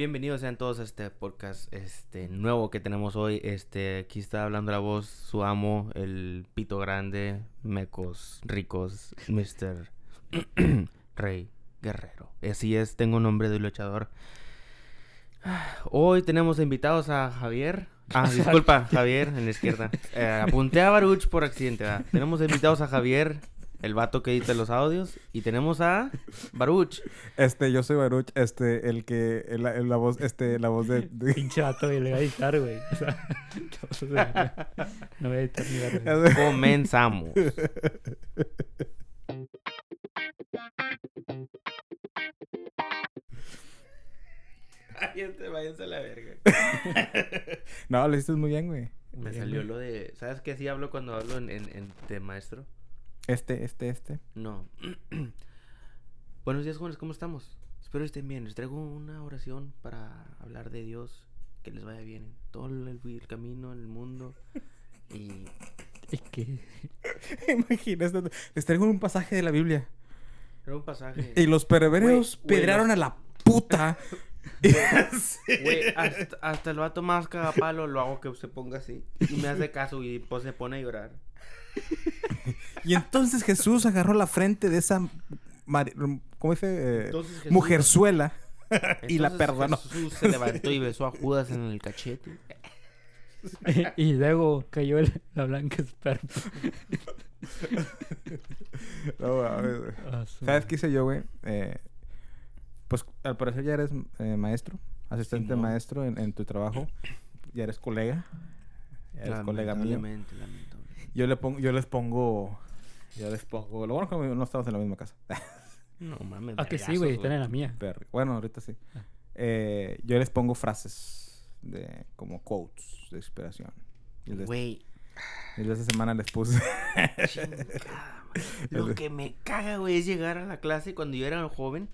Bienvenidos sean todos a este podcast este nuevo que tenemos hoy. Este, aquí está hablando la voz su amo, el pito grande, mecos ricos, Mr. Rey Guerrero. Así es, tengo nombre de luchador. Hoy tenemos invitados a Javier. Ah, disculpa, Javier en la izquierda. Eh, apunté a Baruch por accidente. ¿verdad? Tenemos invitados a Javier, el vato que edita los audios, y tenemos a Baruch. Este, yo soy Baruch, este, el que, el- el- la voz, este, la voz de... de- Pinche vato, güey, le voy a editar, güey. O sea, no, o sea, no voy a editar ni verga. Comenzamos. Váyanse, váyanse a la verga. no, lo hiciste muy bien, güey. Me salió lo de. ¿Sabes qué así hablo cuando hablo en, en, en de maestro? Este, este, este. No. Buenos días, jóvenes, ¿cómo estamos? Espero estén bien. Les traigo una oración para hablar de Dios. Que les vaya bien en todo el, el camino, en el mundo. Y. Es que... Imagínate, les traigo un pasaje de la Biblia. Era un pasaje. Y los güey, pedraron a la puta. Güey, hasta, hasta el vato más cagapalo lo hago que se ponga así. Y me hace caso y pues se pone a llorar. Y entonces Jesús agarró la frente de esa... ¿Cómo dice? Eh, Jesús- mujerzuela. y la perdonó. Jesús se levantó y besó a Judas en el cachete. y luego cayó el- la blanca esperma. No. Ah, ¿Sabes qué hice yo, güey? Eh, pues al parecer ya eres eh, maestro, asistente maestro en, en tu trabajo. Ya eres colega. Ya eres colega mío. Yo, le pongo, yo les pongo... Yo les pongo... Lo bueno es que no estamos en la misma casa. No mames. Ah, que sí, güey, están en la mía. Perro. Bueno, ahorita sí. Ah. Eh, yo les pongo frases de... Como quotes de inspiración. Güey, y esta semana les puse... chingada. Lo que me caga, güey, es llegar a la clase cuando yo era joven.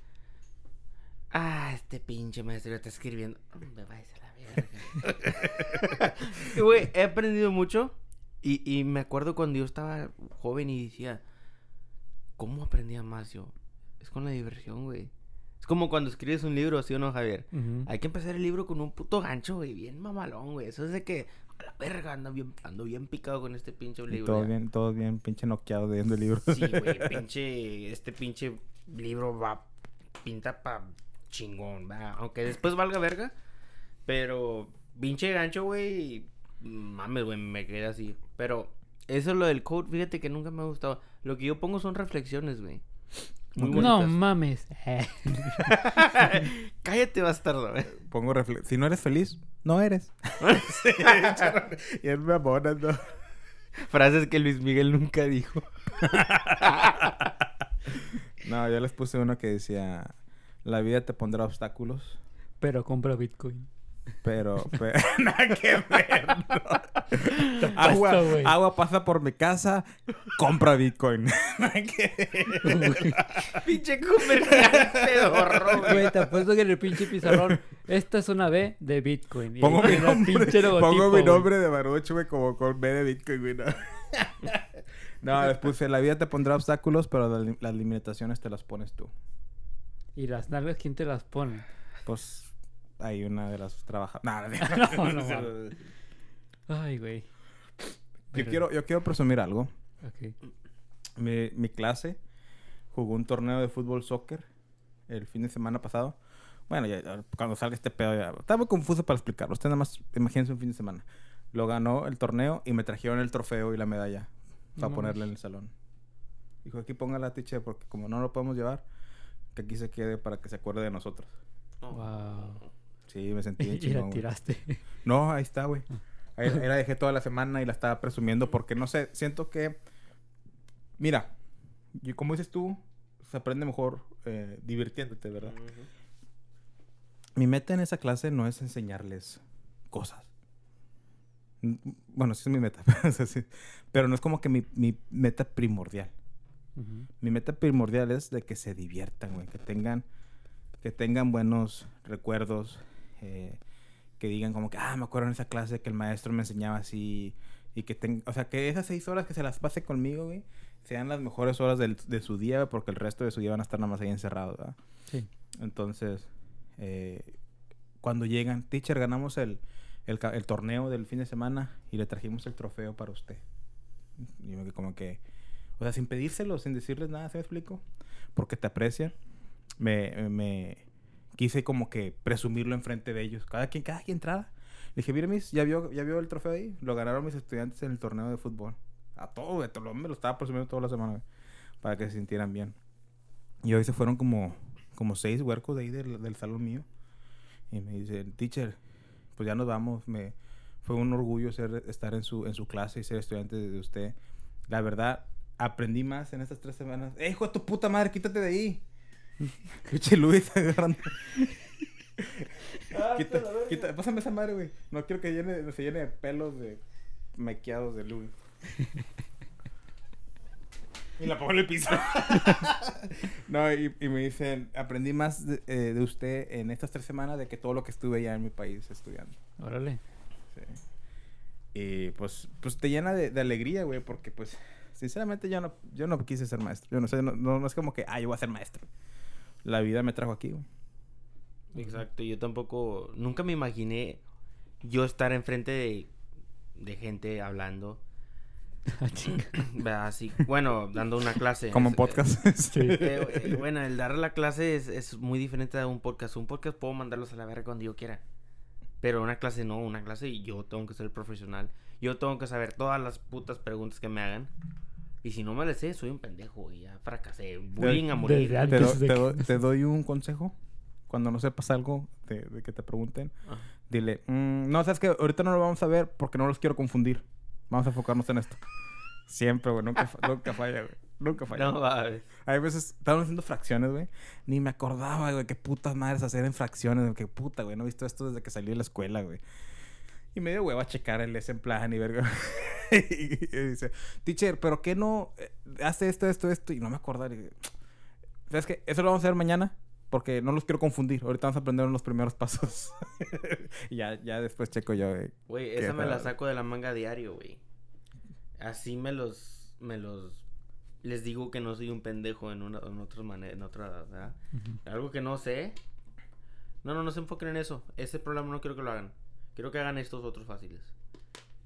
Ah, este pinche maestro está escribiendo. Me vais a la verga. Güey, he aprendido mucho. Y, y me acuerdo cuando yo estaba joven y decía, ¿cómo aprendía más yo? Es con la diversión, güey. Es como cuando escribes un libro, ¿sí o no, Javier? Ujú. Hay que empezar el libro con un puto gancho, güey, bien mamalón, güey. Eso es de que, a la verga, ando bien, ando bien picado con este pinche libro. todo bien, todo bien, pinche noqueado leyendo el libro. Sí, güey, pinche, este pinche libro va, pinta pa chingón, va. Aunque después valga verga, pero pinche gancho, güey, mames, güey, me quedé así. Pero eso es lo del code, fíjate que nunca me ha gustado. Lo que yo pongo son reflexiones, güey. Muy No mames. Eh. Cállate, bastardo, güey. Pongo refle- Si no eres feliz, no eres. y es mamona, ¿no? Frases que Luis Miguel nunca dijo. No, yo les puse uno que decía... La vida te pondrá obstáculos, Pero compra Bitcoin. Pero... pe- Nada que ver, no. Agua, agua pasa por mi casa, compra Bitcoin. Nada que ver. Pinche comercial pedorro, güey. Güey, te apuesto que en el pinche pizarrón. Esta es una B de Bitcoin. Y Pongo mi nombre, pinche logotipo, pongo mi nombre de Baruch, güey, como con B de Bitcoin, güey. No, No, les puse, la vida te pondrá obstáculos, pero las limitaciones te las pones tú. Y las nalgas, ¿quién te las pone? Pues hay una de las trabajadoras. No, No. Ay, güey. yo, quiero, yo quiero presumir algo. Ok. Mi, mi clase jugó un torneo de fútbol soccer el fin de semana pasado. Bueno, ya, ya, cuando salga este pedo ya... Está muy confuso para explicarlo. Usted nada más imagínense un fin de semana. Lo ganó el torneo y me trajeron el trofeo y la medalla para No ponerle en el salón. Dijo, aquí ponga la tiche porque como no lo podemos llevar, que aquí se quede para que se acuerde de nosotros. Wow. Sí, me sentí bien y chingón, la güey. tiraste. No, ahí está, güey. Ahí, ahí la dejé toda la semana y la estaba presumiendo porque no sé, siento que. Mira, y como dices tú, se aprende mejor eh, divirtiéndote, ¿verdad? Mi meta en esa clase no es enseñarles cosas. Bueno, sí es mi meta, pero no es como que mi, mi meta primordial. Mi meta primordial es de que se diviertan, güey, que tengan, que tengan buenos recuerdos, eh, que digan como que, ah, me acuerdo en esa clase que el maestro me enseñaba así, y que tengan, o sea, que esas seis horas que se las pase conmigo, güey, sean las mejores horas del- de su día, porque el resto de su día van a estar nada más ahí encerrados, ¿verdad? Sí. Entonces, eh, cuando llegan, teacher, ganamos el, el, torneo del fin de semana y le trajimos el trofeo para usted. Y yo me como que, o sea, sin pedírselo, sin decirles nada, ¿se me explico? Porque te aprecian. Me, me quise como que presumirlo enfrente de ellos. Cada quien, cada quien entraba. Le dije, mire, mis, ¿ya vio, ¿ya vio el trofeo ahí? Lo ganaron mis estudiantes en el torneo de fútbol. A todo, güey. todo Me lo estaba presumiendo toda la semana, güey, Para que se sintieran bien. Y hoy se fueron como, como seis huercos de ahí del, del salón mío. Y me dicen, teacher, pues ya nos vamos. Me, fue un orgullo ser, estar en su, en su clase y ser estudiante de usted. La verdad, aprendí más en estas tres semanas. ¡Eh, hijo de tu puta madre, quítate de ahí! Pinche Luis agarrando. Quita- quita- pásame esa madre, güey. No quiero que llene, se llene de pelos de mequeados de Luis. y la pongo en el piso. no, y, y me dicen, aprendí más de, eh, de usted en estas tres semanas de que todo lo que estuve ya en mi país estudiando. Órale. Sí. Y pues, pues te llena de, de alegría, güey, porque pues, sinceramente yo no, yo no quise ser maestro. Yo no sé, no, no, no es como que, ah, yo voy a ser maestro. La vida me trajo aquí, güey. Exacto, yo tampoco, nunca me imaginé yo estar enfrente de, de gente hablando. Ah, chinga. ¿verdad? Así, bueno, dando una clase. Como en Es- podcast. Sí. eh, eh, bueno, el dar la clase es, es muy diferente de un podcast. Un podcast puedo mandarlos a la verga cuando yo quiera. Pero una clase no, una clase yo tengo que ser profesional. Yo tengo que saber todas las putas preguntas que me hagan. Y si no me las sé, soy un pendejo, güey. Ya fracasé. Bullying a morir. de te que- do- te doy un consejo. Cuando no sepas algo de, de que te pregunten, Ah. dile, "Mm, no, sabes que ahorita no lo vamos a ver porque no los quiero confundir. Vamos a enfocarnos en esto. Siempre, güey. Nunca, fa- nunca falla, güey. Nunca falla. No, va, güey. Hay veces, estaban haciendo fracciones, güey. Ni me acordaba, güey, qué putas madres hacer en fracciones. güey, Qué puta, güey. No he visto esto desde que salí de la escuela, güey. Y me dio huevo a checar el plan y verga. y, dice, teacher, ¿pero qué no eh, hace esto, esto, esto? Y no me acordaba. ¿Sabes qué? Eso lo vamos a hacer mañana porque no los quiero confundir. Ahorita vamos a aprender los primeros pasos. y ya, ya después checo yo, güey. Güey, esa me la saco de la manga diario, güey. Así me los, me los, les digo que no soy un pendejo en una, en otra manera, en otra, ¿verdad? Algo que no sé. No, no, no se enfoquen en eso. Ese problema no quiero que lo hagan. Quiero que hagan estos otros fáciles.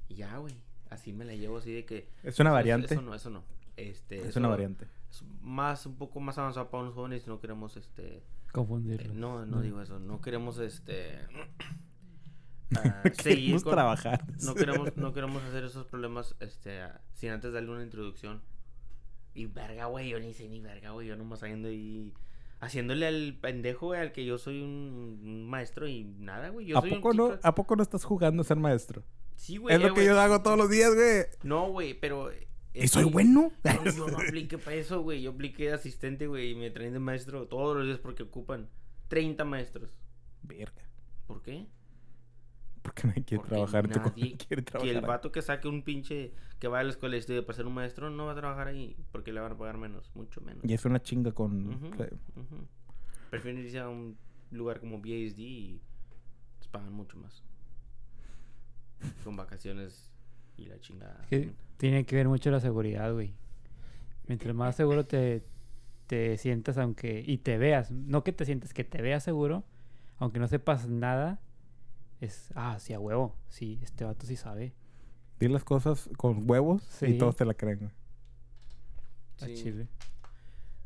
Y ya, güey. Así me la llevo así de que... Es una eso- variante. Eso, no, eso no. Este, es eso una variante. Es más, un poco más avanzado para unos jóvenes y no queremos, este... eh, Confundirlo. no, no No. digo eso. No queremos, este... ah, seguir Queremos con- trabajar. no queremos, no queremos hacer esos problemas este, a- sin antes darle una introducción. Y verga, güey, yo ni sé ni verga, güey. Yo nomás saliendo ahí haciéndole al pendejo, güey, al que yo soy un, maestro y nada, güey. Yo ¿A soy un poco, no, ¿A poco no estás jugando a ser maestro? Sí, güey. es lo eh, que güey. yo hago todos los días, güey. No, güey, pero... ¿Y es soy que bueno? Yo, yo no apliqué para eso, güey. Yo apliqué de asistente, güey, y me traen de maestro todos los días porque ocupan 30 maestros. Verga. ¿Por qué? Porque nadie quiere Porque trabajar nadie quiere Que el vato que saque un pinche que vaya a la escuela y estudie para ser un maestro no va a trabajar ahí porque le van a pagar menos, mucho menos. Y es una chinga con... Ujú, ujú. Prefieren irse a un lugar como BSD y les pagan mucho más. Con vacaciones y la chingada. Que tiene que ver mucho la seguridad, güey. Mientras más seguro te, te sientas, aunque. y te veas, no que te sientas, que te veas seguro, aunque no sepas nada, es. Ah, sí, a huevo. Sí, este vato sí sabe. Di las cosas con huevos y todos te la creen, güey. Está Sí. chile.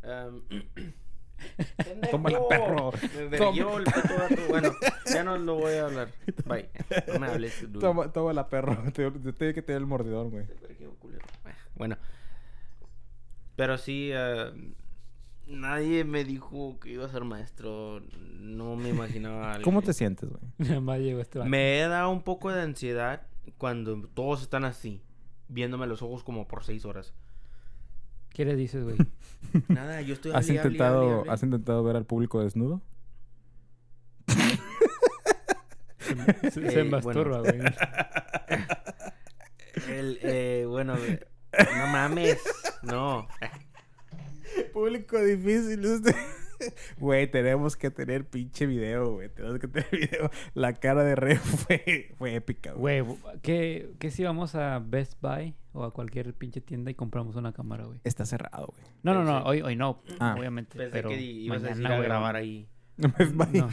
Am, Tómala, perro. Me verguió el puto vato. Bueno, ya no lo voy a hablar. Bye. No me hables. Luis. Toma, toma la perro. Te, te tiene que tener el mordidor, güey. Te Bueno. Pero sí, ah, nadie me dijo que iba a ser maestro. No me imaginaba. ¿Cómo te sientes, güey? Nada más llegó este. Me da un poco de ansiedad cuando todos están así, viéndome a los ojos como por seis horas. ¿Qué le dices, güey? Nada, yo estoy ¿Has hable, intentado, hable, hable. ¿Has intentado ver al público desnudo? Se, se- se Eh, masturba, güey. El, eh, bueno, no mames. No. Público difícil, usted. Güey, tenemos que tener pinche video, güey. Tenemos que tener video. La cara de Rey fue, fue épica, güey. Güey, ¿qué, ¿qué si vamos a Best Buy o a cualquier pinche tienda y compramos una cámara, güey? Está cerrado, güey. No, no, no, hoy, hoy no, Ah. obviamente. Pensé pero que ibas a mañana, decir a grabar ahí. Best Buy. No.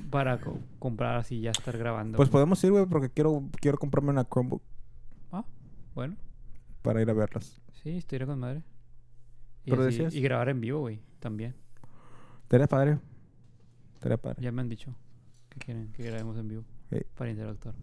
Para co- comprar así ya estar grabando. Pues güey. podemos ir, güey, porque quiero, quiero comprarme una Chromebook Ah, bueno. para ir a verlas. Sí, estoy con madre. Y, Pero así- decías- y grabar en vivo, güey, también. Estaría padre. Estaría padre. Ya me han dicho que quieren que grabemos en vivo Sí. para interactuar.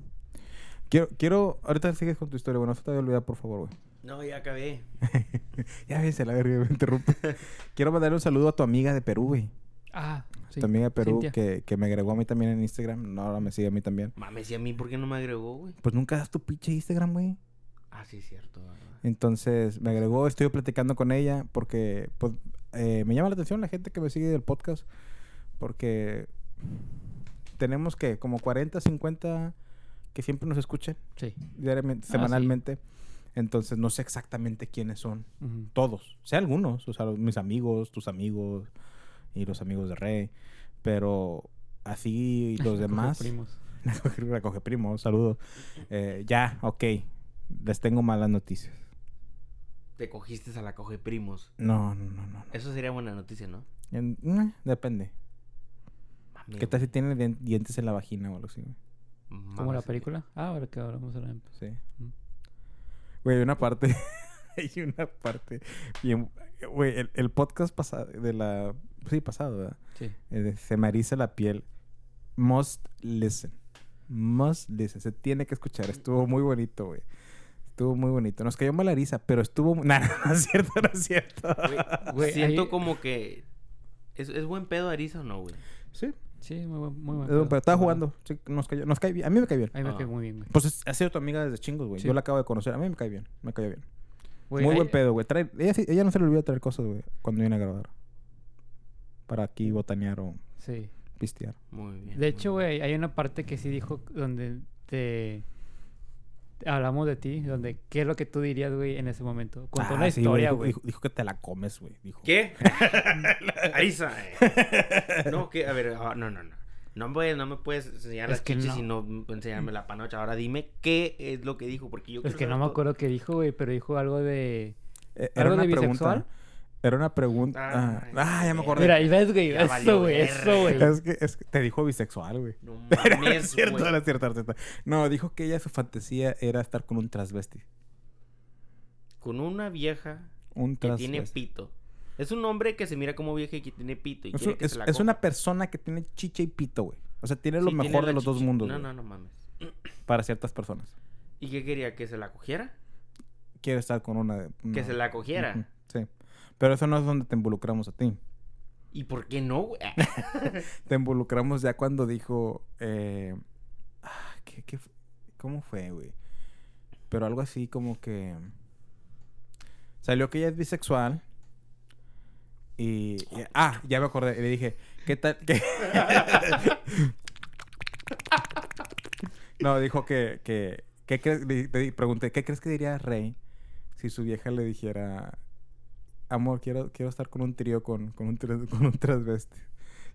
Quiero, quiero... Ahorita sigues con tu historia, güey. No se te vaya a olvidar, por favor, güey. No, ya acabé. ya ves, la verga, me interrumpe. quiero mandarle un saludo a tu amiga de Perú, güey. Ah, sí. tu amiga de Perú Cintia. que, que me agregó a mí también en Instagram. No, ahora me sigue a mí también. Mames, ¿y a mí por qué no me agregó, güey? Pues nunca das tu pinche Instagram, güey. Ah, sí, cierto. Entonces me agregó, estoy platicando con ella porque pues, eh, me llama la atención la gente que me sigue del podcast porque tenemos que como 40, 50 que siempre nos Sí. diariamente, Ah, semanalmente. Entonces no sé exactamente quiénes son todos, sé algunos, o sea, los- mis amigos, tus amigos y los amigos de Rey, pero así los demás, primos. recoge primo, saludos. Eh, ya, ok, les tengo malas noticias. Te cogiste a la coge primos. No, no, no, no. Eso sería buena noticia, ¿no? En- eh, depende. Mami, ¿Qué tal si tiene dien- dientes en la vagina o algo así? güey? mames, ¿Como la película? Ah, ahora que hablamos de la... Sí. Mm. Güey, hay una parte. hay una parte. bien- Güey, el, el podcast pasado. De la. Sí, pasado, ¿verdad? Sí. El de Se me eriza la piel. Must listen. Must listen. Se tiene que escuchar. Estuvo muy bonito, güey. Estuvo muy bonito. Nos cayó mal la risa, pero estuvo. Nah, no es cierto, no es cierto. Güey, Güey, siento ahí- como que... ¿Es, ¿Es buen pedo Arisa o no, güey? Sí, Sí, muy buen, muy buen pero estaba jugando. Sí, nos, cayó, nos cae bien. A mí me cae bien. A mí me Ah. cae muy bien, güey. Pues es- ha sido tu amiga desde chingos, güey. Sí. Yo la acabo de conocer. A mí me cae bien. Me cae bien. Güey, Muy hay- buen pedo, güey. Trae- Ella, sí- ella no se le olvida traer cosas, güey, cuando viene a grabar. Para aquí botanear o Sí. pistear. Muy bien. De hecho, bien. güey, hay una parte que sí dijo donde te... Hablamos de ti, donde qué es lo que tú dirías, güey, en ese momento. Contó Ah, una sí, historia, güey. Dijo, dijo que te la comes, güey. Dijo. ¿Qué? Arisa. eh. No, que... A ver, ah, no, no, no. No me, no me puedes enseñar Es las que chichis no. y no enseñarme la panocha. Ahora dime qué es lo que dijo, porque yo Es que no me todo. acuerdo qué dijo, güey, pero dijo algo de... Eh, ¿Algo de bisexual? Era una pregunta. Ah, Ay, ah, ya me acordé. Mira, y ves, güey, Ya eso, güey, eso, güey. Es que, es que te dijo bisexual, güey. No mames, es cierto, güey. no es cierto, no es cierto. No, dijo que ella su fantasía era estar con un transvesti. Con una vieja Un que tiene pito. Es un hombre que se mira como vieja y que tiene pito. Y Es, quiere un- que es- se la es coja. una persona que tiene chicha y pito, güey. O sea, tiene lo tiene mejor de los dos mundos, No, güey, no, no mames. Para ciertas personas. ¿Y qué quería? ¿Que se la cogiera? Quiere estar con una... Que una- se la cogiera. Pero eso no es donde te involucramos a ti. ¿Y por qué no, güey? Te involucramos ya cuando dijo. Eh, ah, ¿qué, qué ¿Cómo fue, güey? Pero algo así como que. Salió que ella es bisexual. Y. y- ah, ya me acordé. Le dije, ¿qué tal? ¿Qué? no, dijo que. que ¿Qué crees? Le, le pregunté, ¿qué crees que diría Rey si su vieja le dijera, amor, quiero, quiero estar con un trío con, con un, con un transvesti?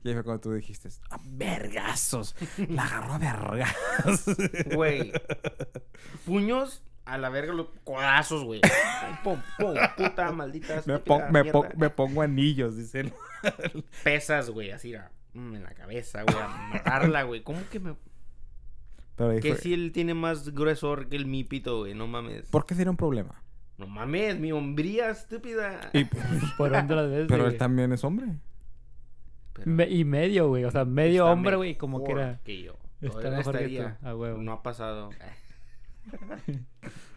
Y ahí fue cuando tú dijiste, ¡ah, vergazos! La agarró a vergazos. Güey. Puños a la verga, los codazos, güey. Pum, pum, puta maldita. me, pon- me, pon- me pongo anillos, dicen. Pesas, güey, así era, mm, en la cabeza, güey, a matarla, güey. ¿Cómo que me.? Pero Que fue- si él tiene más gruesor que el mi pito, güey, no mames. ¿Por qué sería un problema? No mames, mi hombría estúpida. Y- Por otras veces, pero él güey. también es hombre. Pero Me- y medio, güey. O sea, medio hombre, güey, como que era. Que yo. Está que tú, a huevo. No ha pasado.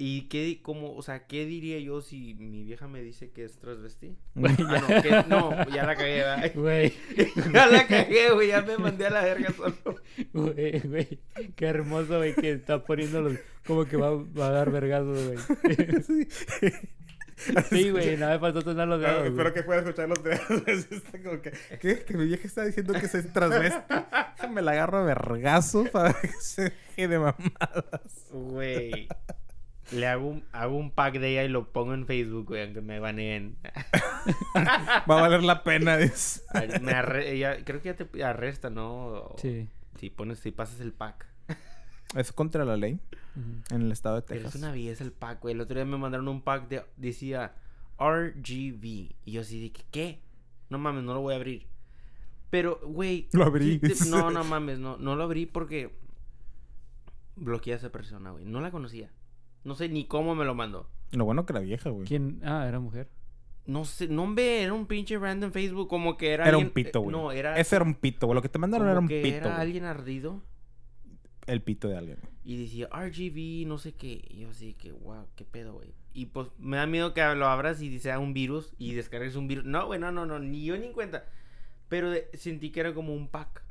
¿Y qué, di- cómo, o sea, qué diría yo si mi vieja me dice que es transvesti? Güey, Ah, ya- no, que- no, ya la cagué, ¿verdad? Güey, ya la cagué, güey, ya me mandé a la verga solo. güey, güey. Qué hermoso, güey, que está poniéndolos como que va, va a dar vergazos, güey. Sí, güey, nada me faltó sonar los dedos. güey. que pueda escuchar los dedos. Está como que, ¿qué? Que mi vieja está diciendo que soy transvesti. Me la agarro a vergazos para que se deje de mamadas. Güey. Le hago un, hago un pack de ella y lo pongo en Facebook, güey, aunque me baneen. Va a valer la pena. dice. Me arre- ella- creo que ya te arresta, ¿no? Sí. Si pones, si pasas el pack. Es contra la ley en el estado de Pero Texas. es una belleza el pack, güey. El otro día me mandaron un pack de... Decía RGB. Y yo así de que, ¿qué? No mames, no lo voy a abrir. Pero, güey. Lo abrí. te- No, no mames, no, no lo abrí porque bloqueé a esa persona, güey. No la conocía. No sé ni cómo me lo mandó. Lo bueno que era vieja, güey. ¿Quién? Ah, era mujer. No sé, no ve, era un pinche random Facebook, como que era. Era un pito, eh, güey. No, era. Ese era un pito, güey. Lo que te mandaron como era un que pito, Era güey. alguien ardido El pito de alguien. güey. y decía RGB, no sé qué. Y yo así que, wow, qué pedo, güey. Y pues me da miedo que lo abras y sea un virus y descargues un virus. No, güey, no, no, no, ni yo ni en cuenta. Pero de- sentí que era como un pack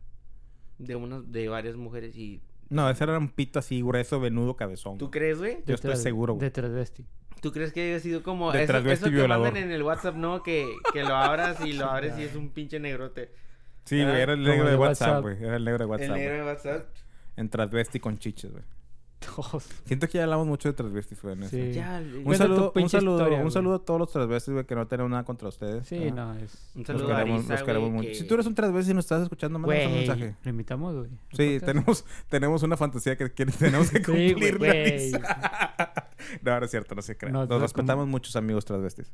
de unas, de varias mujeres y. No, ese era un pito así grueso, venudo, cabezón. ¿Tú crees, güey? Yo estoy seguro, güey. De transvesti. ¿Tú crees que haya sido como De eso, transvesti eso que violador. mandan en el WhatsApp, no? Que, que lo abras y lo abres y es un pinche negrote. Sí, güey, era el negro de WhatsApp, güey. Era el negro de WhatsApp. el negro de WhatsApp. En transvesti con chiches, güey. Todos. Siento que ya hablamos mucho de transvestis, güey. en eso. Sí. Ya, Un saludo, un saludo, historia, un güey. saludo a todos los transvestis, güey, que no tenemos nada contra ustedes. Sí, no, es... Un Los saludo a queremos, Arisa, los queremos güey, mucho. que- Si tú eres un transvesti y nos estás escuchando, mándanos un mensaje. lo invitamos, güey. Sí, tenemos, tenemos una fantasía que, que tenemos que cumplir. no, no es cierto, no se crean. No, Nos no, respetamos como- muchos amigos transvestis.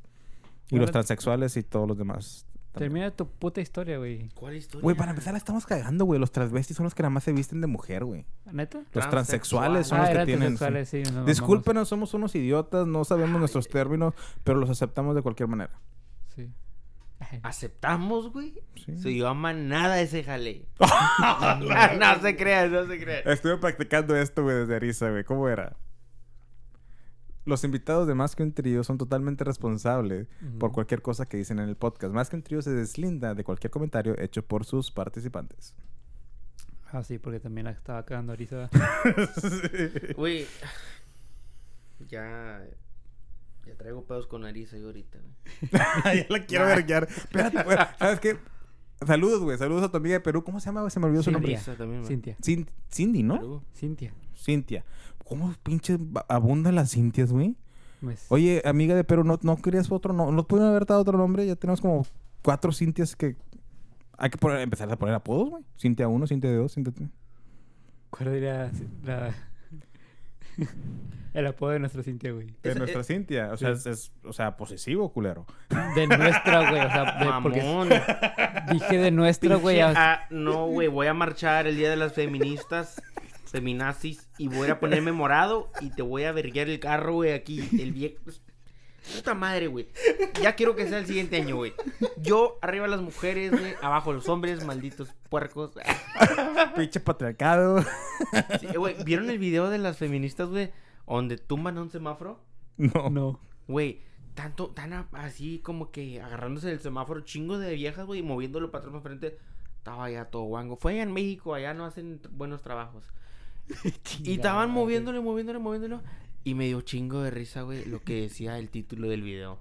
Y los transexuales y todos los demás. Termina tu puta historia, güey. ¿Cuál historia? Güey, para empezar, la estamos cagando, güey. Los transvestis son los que nada más se visten de mujer, güey. ¿Neta? Los transexuales son Ah, los que tienen. transexuales, sí. nos mamamos. Discúlpenos, somos unos idiotas, no sabemos nuestros términos, pero los aceptamos de cualquier manera. Sí. ¿Aceptamos, güey? Sí. Se llama nada ese jale. no se crean, no se crean. Estuve practicando esto, güey, desde Arisa, güey. ¿Cómo era? Los invitados de Más que un Trío son totalmente responsables por cualquier cosa que dicen en el podcast. Más que un Trío se deslinda de cualquier comentario hecho por sus participantes. Ah, sí, porque también la estaba cagando Arisa. Güey, ya. Ya traigo pedos con Arisa yo ahorita, güey. ya la quiero verguear. Espérate, güey. ¿Sabes qué? Saludos, güey. Saludos a tu amiga de Perú. ¿Cómo se llama? Se me olvidó su Sí, nombre. También. Cintia. Cin- Cindy, ¿no? Perú. Cintia. Cintia. ¿Cómo pinches abundan las Cintias, güey? Pues, Oye, amiga de Perú, ¿no, no querías otro nombre? ¿No pudieron haber dado otro nombre? Ya tenemos como cuatro Cintias que... Hay que poner- empezar a poner apodos, güey. Cintia 1, Cintia 2, Cintia 3. ¿Cuál sería la... el apodo de nuestra Cintia, güey? De nuestra eh, Cintia. O sea, sí. es, es- o sea, posesivo, culero. De nuestra, güey. O sea, de, porque Mamón. dije de nuestra, güey. A- ah, no, güey, voy a marchar el día de las feministas, feminazis, y voy a ponerme morado y te voy a verguiar el carro, güey, aquí, el viejo. Puta madre, güey. Ya quiero que sea el siguiente año, güey. Yo, arriba las mujeres, güey, abajo los hombres, malditos puercos. Pinche patriarcado. Sí, güey, ¿vieron el video de las feministas, güey? Donde tumban a un semáforo. No. No. Güey, tanto, tan a- así como que agarrándose del semáforo, chingo de viejas, güey, y moviéndolo para atrás, para frente. Estaba ya todo guango. Fue allá en México, allá no hacen buenos trabajos. Y estaban moviéndole, moviéndole, moviéndolo. Y me dio chingo de risa, güey, lo que decía el título del video.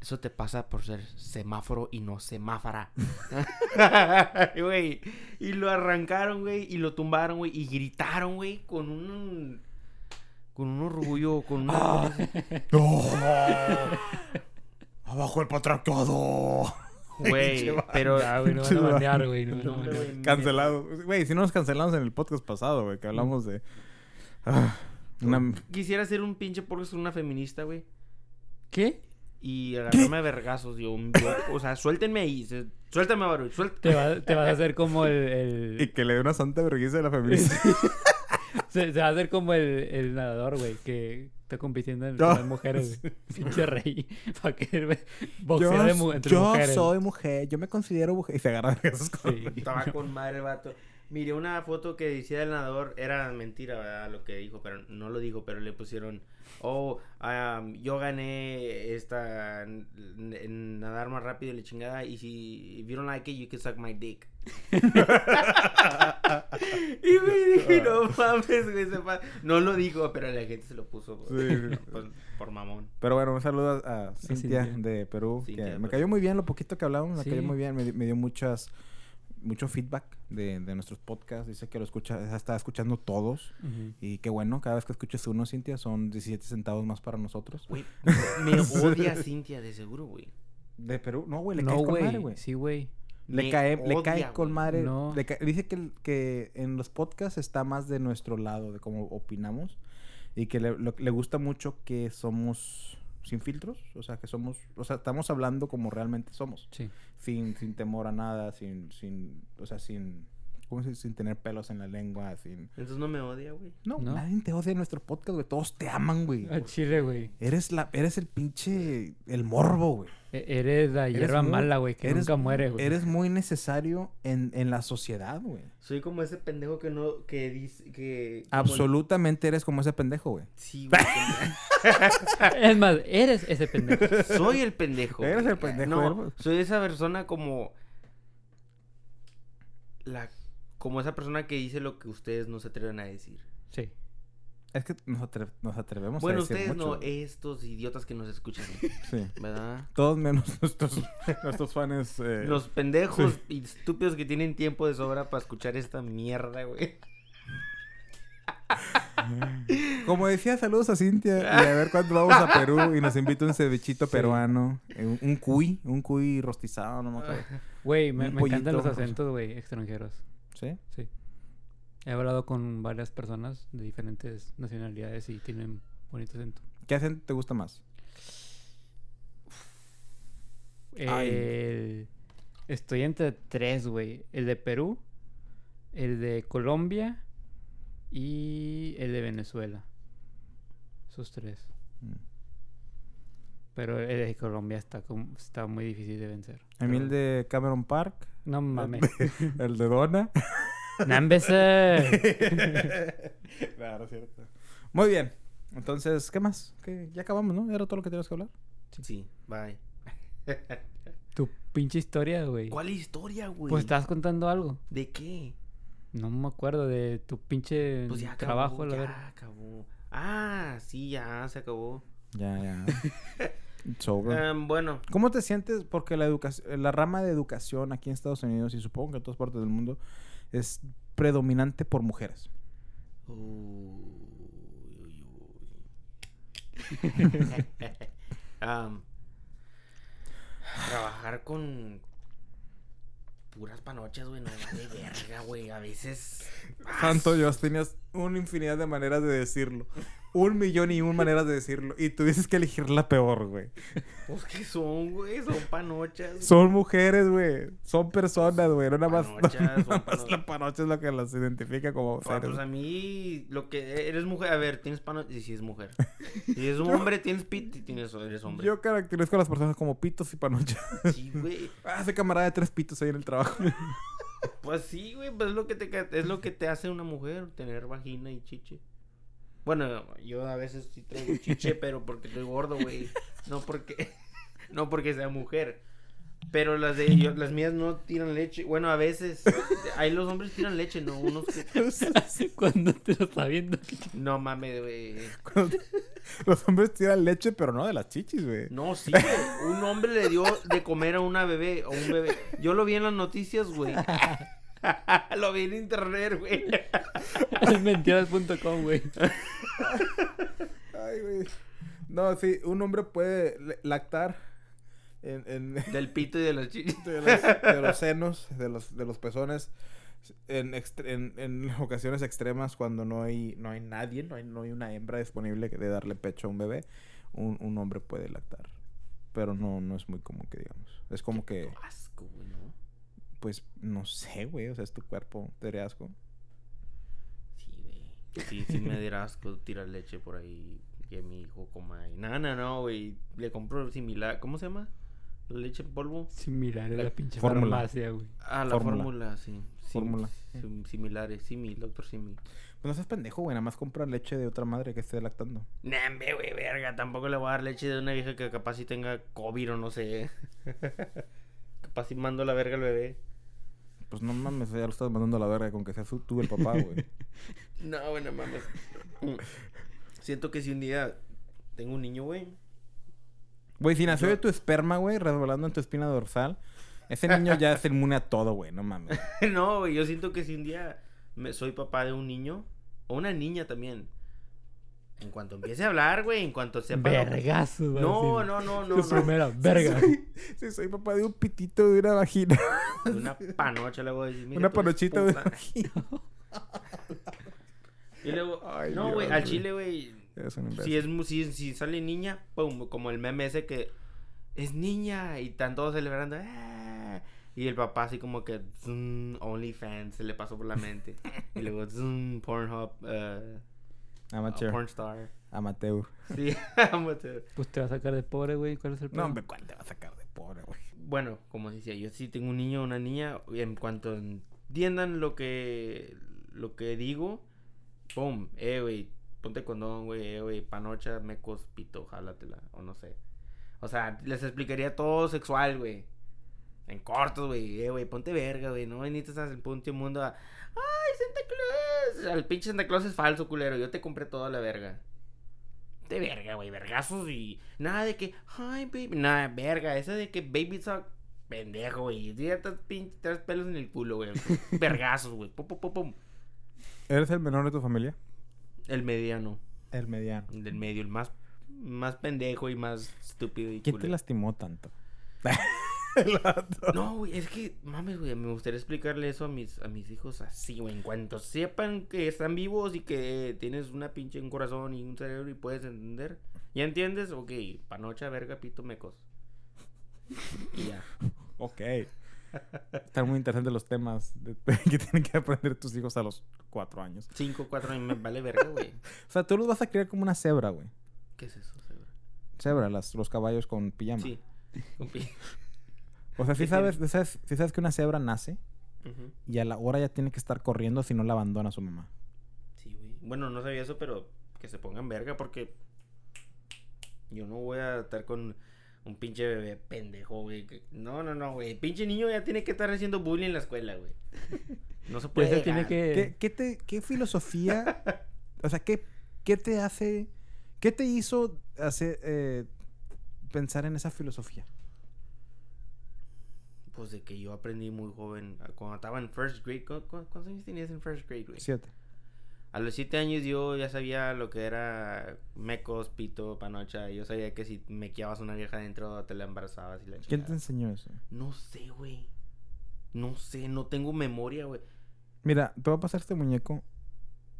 Eso te pasa por ser semáforo y no semáfara. Güey. Y lo arrancaron, güey, y lo tumbaron, güey, y gritaron, güey, con un... Con un orgullo, con una... ¡Abajo el patriarcado! Güey, pero... Ya, güey, no van a Chido. bandear, güey. No, No, no, hombre, no. güey, Cancelado. Güey, si no nos cancelamos en el podcast pasado, güey, que hablamos de... Ah, una... Quisiera ser un pinche podcast con una feminista, güey. ¿Qué? Y agarrarme a vergazos, yo, yo- O sea, suéltenme ahí. Suéltame, Baruch. Te, Suéltame. va- te vas a hacer como el... el- Y que le dé una santa vergüenza a la feminista. Se, se va a hacer como el, el nadador, güey, que está compitiendo en No. las mujeres. Pinche rey. Para que boxea de mu- entre yo mujeres. soy mujer, yo me considero mujer. Y se agarra de esos Sí. Estaba con madre el vato. Miré una foto que decía del nadador. Era mentira, ¿verdad? Lo que dijo, pero no lo dijo, pero le pusieron. Oh, um, yo gané esta. En, nadar más rápido y la chingada. Y si if you don't like it, you can suck my dick. y me dije, no mames, güey. se pa-". No lo dijo, pero la gente se lo puso por, Sí. por- por mamón. Pero bueno, un saludo a, a Cintia, Cintia. de Perú. Cintia que de me cayó muy bien lo poquito que hablamos, me Sí. cayó muy bien, me dio muchas mucho feedback de, de nuestros podcasts. Dice que lo escucha, está escuchando todos. Y qué bueno, cada vez que escuches uno, Cintia, son 17 centavos más para nosotros. Güey, me odia Cintia, de seguro, güey. ¿De Perú? No, güey, le No, caes con madre, güey. Sí, güey. Le cae, le cae con madre. No. le ca- dice que, que en los podcasts está más de nuestro lado, de cómo opinamos. Y que le, lo- le gusta mucho que somos sin filtros, o sea, que somos, o sea, estamos hablando como realmente somos, Sí. sin, sin temor a nada, sin, sin, o sea, sin, ¿cómo se dice? Sin tener pelos en la lengua, sin... Entonces no me odia, güey. No, No. nadie te odia en nuestro podcast, güey, todos te aman, güey. Al chile, güey. Eres la, eres el pinche, el morbo, güey. E- Eres la Eres hierba muy- mala, güey, que eres- nunca muere, güey. Eres muy necesario en, en la sociedad, güey. Soy como ese pendejo que no, que dice, que... como- Absolutamente eres como ese pendejo, güey. Sí, güey. Es más, eres ese pendejo. Soy el pendejo. Eres el pendejo, No, soy esa persona como... La... Como esa persona que dice lo que ustedes no se atreven a decir. Sí. Es que nos, atre- nos atrevemos bueno, a decir ustedes mucho, no, estos idiotas que nos escuchan, Sí. ¿verdad? Todos menos nuestros, nuestros fans. eh, Los pendejos y estúpidos que tienen tiempo de sobra para escuchar esta mierda, güey. Como decía, saludos a Cintia. Y a ver cuándo vamos a Perú y nos invita un cevichito Sí. peruano. eh, Un, un cuy, un cuy rostizado, no me acuerdo. Güey, me, me encantan los acentos, güey, extranjeros. ¿Sí? Sí. He hablado con varias personas de diferentes nacionalidades y tienen bonito acento. ¿Qué acento te gusta más? El- Estoy entre tres, güey. El de Perú, el de Colombia y el de Venezuela. Esos tres. Mm. Pero el de Colombia está, como- está muy difícil de vencer. A mí el de Cameron Park. No mames. el de Donna. ¡Námbese! claro, cierto. Muy bien. Entonces, ¿qué más? ¿Qué? Ya acabamos, ¿no? ¿Era todo lo que tenías que hablar? Sí, bye. tu pinche historia, güey. ¿Cuál historia, güey? Pues estabas contando algo. ¿De qué? No me acuerdo de tu pinche Pues ya acabó, trabajo, la ya verdad. acabó. Ah, sí, ya se acabó. Ya, ya. Em, bueno, ¿Cómo te sientes? Porque la educación, la rama de educación aquí en Estados Unidos y supongo que en todas partes del mundo es predominante por mujeres. Uy, uy, uy. Am, trabajar con puras panochas, güey, no vale verga, güey. A veces. Tanto yo tenías una infinidad de maneras de decirlo. Un millón y un maneras de decirlo. Y tuvieses que elegir la peor, güey. Pues que son, güey, son panochas. Son mujeres, güey. Son personas, güey. No nada más, no Panochas, nada son más la panocha es lo que las identifica como Ah, seres. pues a mí, lo que eres mujer, a ver, tienes panochas, y si es mujer. Si es un hombre, tienes pit y tienes, eres hombre. Yo caracterizo a las personas como pitos y panochas. Sí, güey. Ah, ese camarada de tres pitos ahí en el trabajo. Pues sí, güey, pues es lo que te es lo que te hace una mujer, tener vagina y chiche. Bueno, yo a veces sí traigo chiche, pero porque estoy gordo, güey. No porque no porque sea mujer. Pero las de yo, las mías no tiran leche. Bueno, a veces ahí los hombres tiran leche, no unos que Cuando te lo está viendo. no mames, güey. Cuando- Los hombres tiran leche, pero no de las chichis, güey. No, sí, güey. Un hombre le dio de comer a una bebé, a un bebé. Yo lo vi en las noticias, güey. lo vi en internet, güey. Mentiras.com, güey. Ay, güey. No, sí, un hombre puede lactar en, en- Del pito y de las chichis. de, los, de los senos, de los, de los pezones, en, en, en ocasiones extremas cuando no hay, no hay nadie, no hay, no hay una hembra disponible de darle pecho a un bebé, un, un hombre puede lactar. Pero no, no es muy común que digamos. Es como que, Asco, güey, ¿no? pues, no sé, güey, o sea, es tu cuerpo, te daría asco. Sí, güey. Sí, sí me diera asco tirar leche por ahí que mi hijo coma. y- No, no, no, güey. Le compro similar. ¿Cómo se llama? La leche en polvo. Similar a La la pinche fórmula. farmacia, güey. Ah, la Fórmula. fórmula, sí. Sim- Fórmula. sim- similares, simi, doctor simi. Pues no seas pendejo, güey, nada más compra leche de otra madre que esté lactando. Nambe, güey, verga. Tampoco le voy a dar leche de una vieja que capaz si tenga COVID o no sé. capaz si mando la verga al bebé. Pues no mames, ya lo estás mandando a la verga con que seas tú- tú el papá, güey. No, bueno, mames. Siento que si un día tengo un niño, güey. Güey, si nació Yo- de tu esperma, güey, resbalando en tu espina dorsal, ese niño ya es inmune a todo, güey, no mames. no, güey, yo siento que si un día me, soy papá de un niño, o una niña también, en cuanto empiece a hablar, güey, en cuanto sepa... lo- Vergazo, güey. No, no, no, no. Su no. primera, verga. Si soy papá de un pitito de una vagina. De Una panocha le voy a decir. "Mira, una panochita de puta". una vagina. Y luego, Ay, no, Dios, güey, al chile, güey, Es un imbécil. Si, es, si, si sale niña, pum, como el meme ese que es niña y están todos celebrando. "Ah", Y el papá así como que OnlyFans se le pasó por la mente. y luego zoom, Pornhub, uh, Amateur. Pornstar. Amateur. Sí, amateur. Pues te va a sacar de pobre, güey. ¿Cuál es el No, problema? hombre, ¿cuál te va a sacar de pobre, güey? Bueno, como decía, yo sí tengo un niño o una niña. y En cuanto entiendan lo que lo que digo, pum, eh, güey, ponte condón, güey, eh, güey, panocha, mecos, pito, jálatela, o no sé. O sea, les explicaría todo sexual, güey. En cortos, güey, eh, güey, ponte verga, güey, no necesitas al punto mundo a... ¡Ay, Santa Claus! El pinche Santa Claus es falso, culero, yo te compré toda la verga. De verga, güey, vergazos y... Nada de que... Ay, baby... Nada, verga, esa de que baby suck... Pendejo, güey. Ya estás pinche... Tres pelos en el culo, güey. Vergazos, güey. Pum, pum, pum, pum. ¿Eres el menor de tu familia? El mediano. El mediano. El del medio. El más... Más pendejo y más estúpido y ¿Quién te lastimó tanto? No, güey, es que, mames, güey, me gustaría explicarle eso a mis, a mis hijos así, güey. En cuanto sepan que están vivos y que tienes una pinche un corazón y un cerebro y puedes entender. ¿Ya entiendes? Ok, panocha, verga, pito, mecos. Y ya. Ok. Están muy interesantes los temas de- que tienen que aprender tus hijos a los cuatro años. Cinco, cuatro años me vale verga, güey. O sea, tú los vas a criar como una cebra, güey. ¿Qué es eso? cebra? Cebra, las, los caballos con pijama. Sí. compi. O sea, si ¿Qué sabes, sí sabes, sí sabes que una cebra nace y a la hora ya tiene que estar corriendo si no la abandona su mamá. Sí, güey. Bueno, no sabía eso, pero que se pongan verga porque yo no voy a estar con un pinche bebé pendejo, güey. No, no, no, güey. El pinche niño ya tiene que estar haciendo bullying en la escuela, güey. No se puede. Pues tiene que... ¿Qué, qué te, qué filosofía, o sea, qué, qué te hace, qué te hizo hacer, eh, pensar en esa filosofía? Pues de que yo aprendí muy joven. Cuando estaba en first grade. ¿cu- cu- ¿Cuántos años tenías en first grade, güey? Siete. A los siete años yo ya sabía lo que era mecos, pito, panocha. Yo sabía que si mequeabas una vieja adentro te la embarazabas y la ¿Quién te enseñó eso? No sé, güey. No sé, no tengo memoria, güey. Mira, te voy a pasar este muñeco.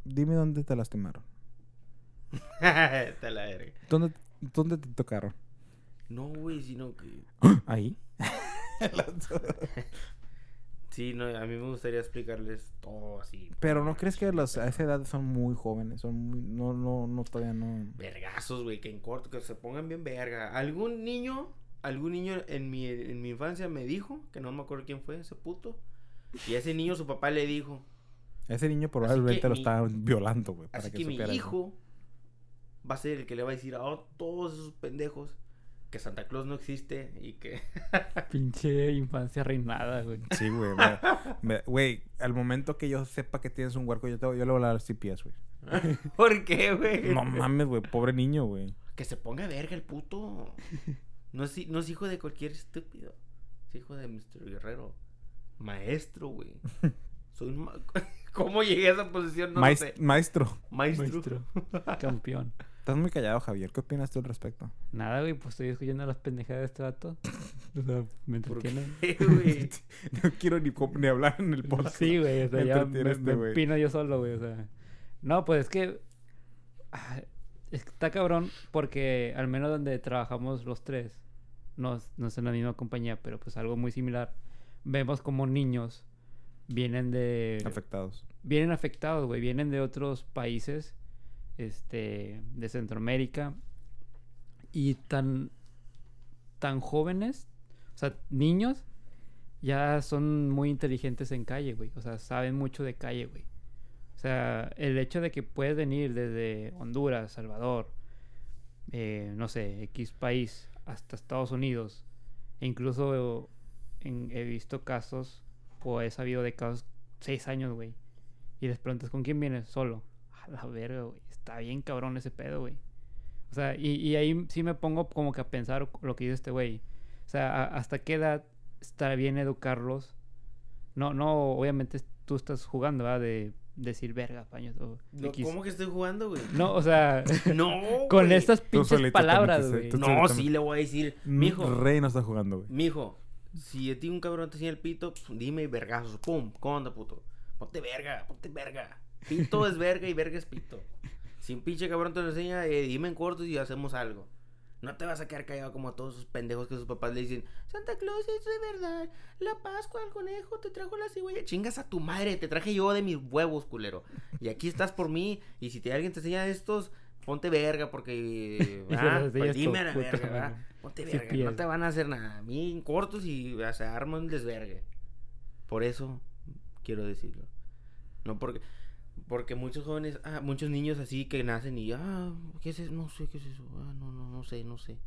Dime dónde te lastimaron. Te la verga. ¿Dónde, dónde te tocaron? No, güey, sino que... Ahí. Sí, no, a mí me gustaría explicarles todo así. Pero ¿no crees que los, a esa edad son muy jóvenes? Son muy, no, no, no, todavía no. Vergazos, güey, que en corto, que se pongan bien verga. Algún niño, algún niño en mi, en mi infancia me dijo, que no me acuerdo quién fue ese puto. Y a ese niño su papá le dijo, Ese niño probablemente lo mi- está violando, güey. para así que, mi eso. hijo va a ser el que le va a decir a todos esos pendejos que Santa Claus no existe y que... Pinche infancia reinada, güey. Sí, güey. me- me- Güey, al momento que yo sepa que tienes un huerco, yo, te, yo le voy a dar CPS, güey. ¿Por qué, güey? No mames, güey. Pobre niño, güey. Que se ponga verga el puto. No es, no es hijo de cualquier estúpido. Es hijo de Mr. Guerrero. Maestro, güey. Soy un... ma- ¿Cómo llegué a esa posición? No sé. Maestro. Maestro. Maestro. Campeón. Estás muy callado, Javier. ¿Qué opinas tú al respecto? Nada, güey, pues estoy escuchando las pendejadas de este vato. O sea, me ¿Por entretiene. No quiero ni, hablar en el podcast. Sí, güey, o sea, Me ya me, este me empino yo solo, güey, o sea. No, pues es que... ah, es que está cabrón porque al menos donde trabajamos los tres, no, no es en la misma compañía, pero pues algo muy similar, vemos como niños vienen de... Afectados. vienen afectados, güey. Vienen de otros países, este, de Centroamérica. Y tan, tan jóvenes, o sea, niños, ya son muy inteligentes en calle, güey. O sea, saben mucho de calle, güey. O sea, el hecho de que puedes venir desde Honduras, Salvador, eh, no sé, X país, hasta Estados Unidos. E incluso he visto casos, o he sabido de casos, seis años, güey. Y les preguntas, ¿con quién vienes? Solo. A la verga, güey. Está bien cabrón ese pedo, güey. O sea, y, y ahí sí me pongo como que a pensar lo que dice este güey. O sea, a- ¿hasta qué edad está bien educarlos? No, no, obviamente tú estás jugando, ¿verdad? De decir verga, paños. o No, X". ¿Cómo que estoy jugando, güey? No, o sea, No, con güey. estas pinches palabras, te- güey. No, sí le voy a decir, mijo, Rey no está jugando, güey. mijo, si a ti un cabrón te enseña el pito, pues, dime vergazos, pum, ¿cómo onda, puto? Ponte verga, ponte verga. Pito es verga y verga es pito. Si un pinche cabrón te lo enseña, eh, dime en cortos y hacemos algo. No te vas a quedar callado como todos esos pendejos que sus papás le dicen, Santa Claus es de verdad, la Pascua, el conejo, te trajo la cigüeña. Chingas a tu madre, te traje yo de mis huevos, culero. Y aquí estás por mí, y si te, alguien te enseña estos, ponte verga, porque... Se ah, pues dime a tu la verga. ¿verdad? Ponte Sí verga, no te van a hacer nada. A mí en cortos y o armo un desvergue. Por eso quiero decirlo. No porque... Porque muchos jóvenes, ah, muchos niños así que nacen y, ah, ¿qué es eso? No sé qué es eso. Ah, no, no, no sé, no sé.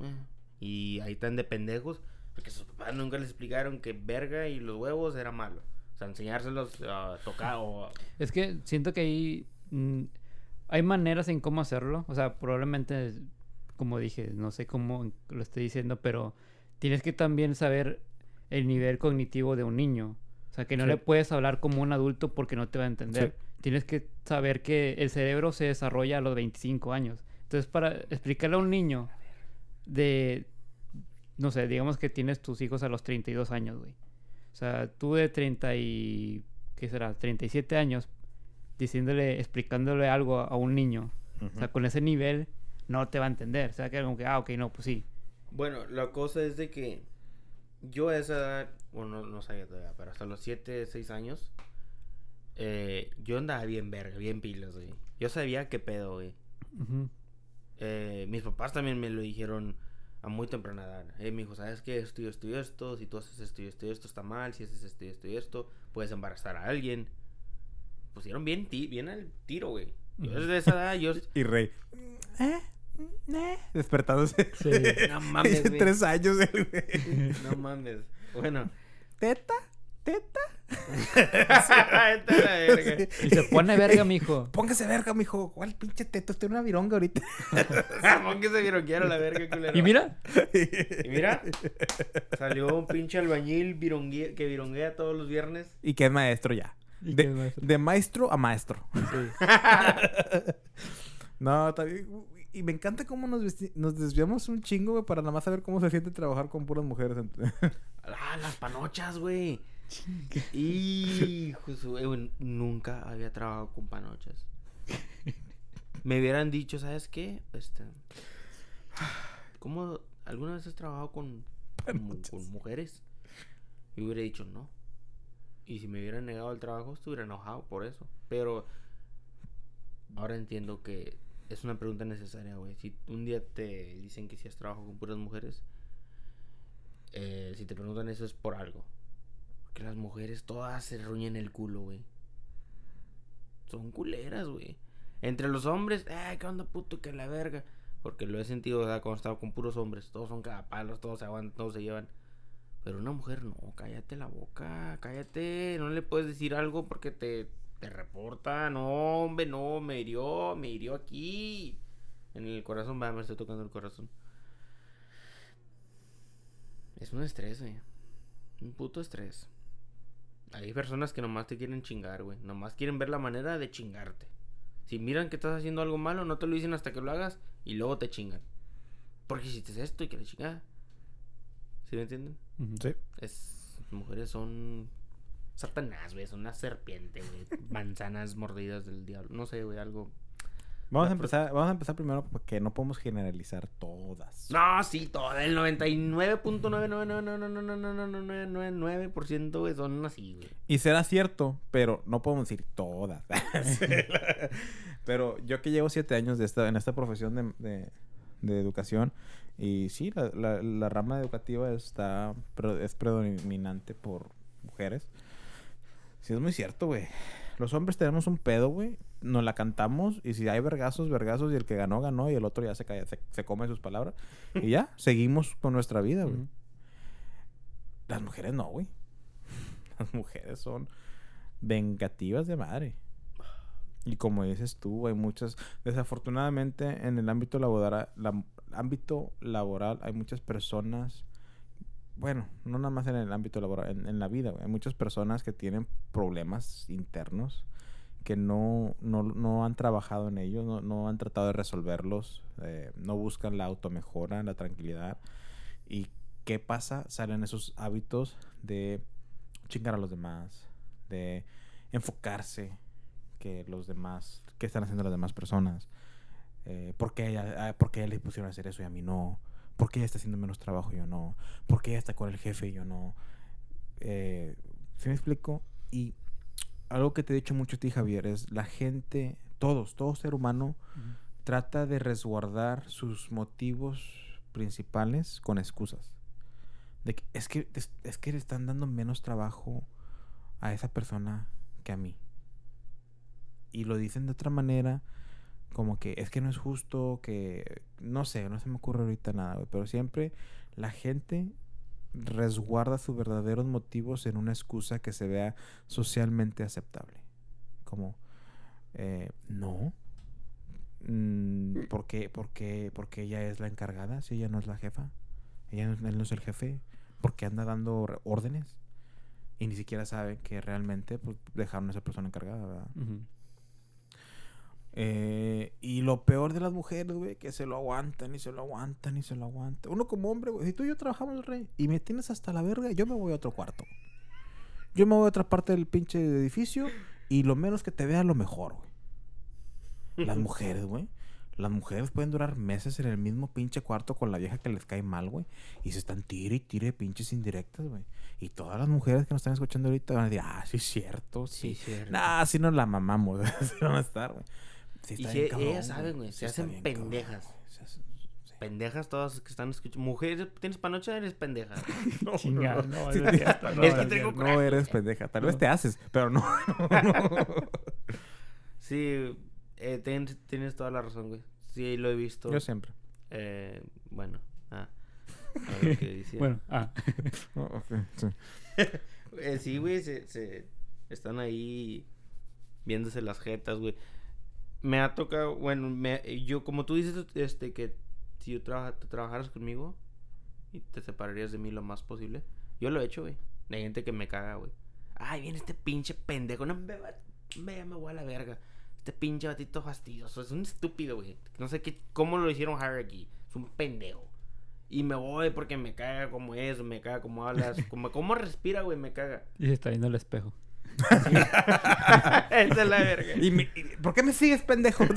Ah, Y ahí están de pendejos. Porque sus papás nunca les explicaron que verga y los huevos era malo. O sea, enseñárselos a tocar o... Es que siento que ahí mm, hay maneras en cómo hacerlo. O sea, probablemente, como dije, no sé cómo lo estoy diciendo, pero tienes que también saber el nivel cognitivo de un niño. O sea, que no Sí. le puedes hablar como un adulto porque no te va a entender. Sí. Tienes que saber que el cerebro se desarrolla a los 25 años. Entonces, para explicarle a un niño de, no sé, digamos que tienes tus hijos a los 32 años, güey. O sea, tú de 30 y, ¿qué será? 37 años, diciéndole, explicándole algo a, a un niño. O sea, con ese nivel no te va a entender. O sea, que como que, ah, ok, no, pues sí. Bueno, la cosa es de que yo a esa edad, bueno, no, no sabía todavía, pero hasta los 7, 6 años, eh, yo andaba bien verga, bien pilas, güey. Yo sabía qué pedo, güey. Ujú. Eh, mis papás también me lo dijeron a muy temprana edad. Eh, mi hijo, ¿sabes qué? Esto y esto y esto. Si tú haces esto y esto y esto está mal. Si haces esto y esto y esto, puedes embarazar a alguien. Pusieron bien, ti- bien al tiro, güey. Yo desde esa edad, yo... Y Rey. ¿Eh? ¿Eh? Despertándose. Sí. No mames, güey. Tres años el güey. No mames. Bueno. ¿Teta? ¿Teta? Verga. Y se pone verga, mijo. Póngase verga, mijo. ¿Cuál pinche teta? Usted una vironga ahorita. Ramón que se vieron que era la verga, culero. Y mira, Y mira, salió un pinche albañil virongue- que vironguea todos los viernes. y que es maestro ya. ¿Y de, es maestro? de maestro a maestro. sí. No, está bien. Y me encanta cómo nos, vesti- nos desviamos un chingo, güey, para nada más saber cómo se siente trabajar con puras mujeres. Ah, las panochas, güey. Su- eh, güey, Nunca había trabajado con panochas. Me hubieran dicho, ¿sabes qué? Este. ¿Cómo alguna vez has trabajado con mujeres? Y hubiera dicho no. Y si me hubieran negado el trabajo, estuviera enojado por eso. Pero ahora entiendo que es una pregunta necesaria, güey. Si un día te dicen que si has trabajado con puras mujeres, eh, si te preguntan eso es por algo. Porque las mujeres todas se ruñen el culo, güey. Son culeras, güey. Entre los hombres, ay, qué onda puto, que la verga. Porque lo he sentido, ¿verdad? Cuando estaba con puros hombres. Todos son cagapalos, todos se aguantan, todos se llevan. Pero una mujer, no, cállate la boca, cállate. No le puedes decir algo porque te, te reporta. No, hombre, no, me hirió, me hirió aquí. En el corazón, va, me estoy tocando el corazón. Es un estrés, güey. Un puto estrés. Hay personas que nomás te quieren chingar, güey. Nomás quieren ver la manera de chingarte. Si miran que estás haciendo algo malo, no te lo dicen hasta que lo hagas y luego te chingan. Porque hiciste esto y que la chingada. ¿Sí me entienden? Sí. Es. Mujeres son. Satanás, güey. Son una serpiente, güey. Manzanas mordidas del diablo. No sé, güey, algo. Vamos a empezar, vamos a empezar primero porque no podemos generalizar todas. No, sí, todo. El 99.999999999% güey, son así, güey. Y será cierto, pero no podemos decir todas. pero yo que llevo siete años de esta, en esta profesión de, de- de educación, y sí, la, la- la rama educativa está es predominante por mujeres. Sí, es muy cierto, güey. Los hombres tenemos un pedo, güey. Nos la cantamos y si hay vergazos, vergazos y el que ganó, ganó y el otro ya se, calla, se, se come sus palabras. Y ya, seguimos con nuestra vida, güey. Las mujeres no, güey. Las mujeres son vengativas de madre. Y como dices tú, hay muchas. Desafortunadamente, en el ámbito laboral, la- ámbito laboral hay muchas personas. Bueno, no nada más en el ámbito laboral, en, la vida, Hay muchas personas que tienen problemas internos que no, no, no han trabajado en ellos, no, no han tratado de resolverlos, eh, no buscan la automejora, la tranquilidad. ¿Y qué pasa? Salen esos hábitos de chingar a los demás, de enfocarse, que los demás, qué están haciendo las demás personas. Eh, ¿por, qué ella, ¿Por qué le pusieron a hacer eso y a mí no? ¿Por qué ella está haciendo menos trabajo y yo no? ¿Por qué ella está con el jefe y yo no? Eh, ¿Sí me explico? Y algo que te he dicho mucho a ti, Javier, es la gente, todos, todo ser humano, trata de resguardar sus motivos principales con excusas. De que, es, que, es, es que le están dando menos trabajo a esa persona que a mí. Y lo dicen de otra manera, como que es que no es justo, que no sé, no se me ocurre ahorita nada, güey, pero siempre la gente resguarda sus verdaderos motivos en una excusa que se vea socialmente aceptable. Como, eh, no, Mm, ¿por qué, por qué- por qué ella es la encargada si ella no es la jefa? Ella no, es el jefe. ¿Por qué anda dando órdenes? Y ni siquiera sabe que realmente pues, dejaron a esa persona encargada, ¿verdad? Ujú. Eh, y lo peor de las mujeres, güey, que se lo aguantan y se lo aguantan y se lo aguantan. Uno como hombre, güey, si tú y yo trabajamos, rey, y me tienes hasta la verga, yo me voy a otro cuarto. Yo me voy a otra parte del pinche edificio y lo menos que te vea, lo mejor, güey. Las mujeres, güey. Las mujeres pueden durar meses en el mismo pinche cuarto con la vieja que les cae mal, güey. Y se están tire y tire pinches indirectas, güey. Y todas las mujeres que nos están escuchando ahorita van a decir, ah, sí es cierto, sí. Sí, cierto. Nah, así nos la mamamos, así van a estar, güey. Sí Y está si bien cabrón, ellas saben, güey, se hacen cabrón, pendejas. Se sí. Pendejas todas que están escuchando. Mujeres, ¿tienes panocha? Eres pendeja. Chinga, no, Sí, no es te- cierto, no, Es que no tengo. No eres pendeja. Tal vez No. te haces, pero no. Sí, eh, tienes, tienes toda la razón, güey. Sí, lo he visto. Yo siempre. Eh, bueno. Ah. A ver qué decía. Bueno, ah. Oh, ok, sí. Eh, sí, güey, se, se están ahí viéndose las jetas, güey. Me ha tocado, bueno, me, yo como tú dices, este, que si yo trabaja, tú trabajaras conmigo y te separarías de mí lo más posible, yo lo he hecho, güey. Hay gente que me caga, güey. Ay, viene este pinche pendejo, no me, va- me, me voy a la verga. Este pinche batito fastidioso, es un estúpido, güey. No sé qué, cómo lo hicieron Harry aquí. Es un pendejo. Y me voy porque me caga como es, me caga como hablas, como cómo respira, güey, me caga. Y se está viendo el espejo. Esa es la verga. ¿Y, me- y- por qué me sigues, pendejo?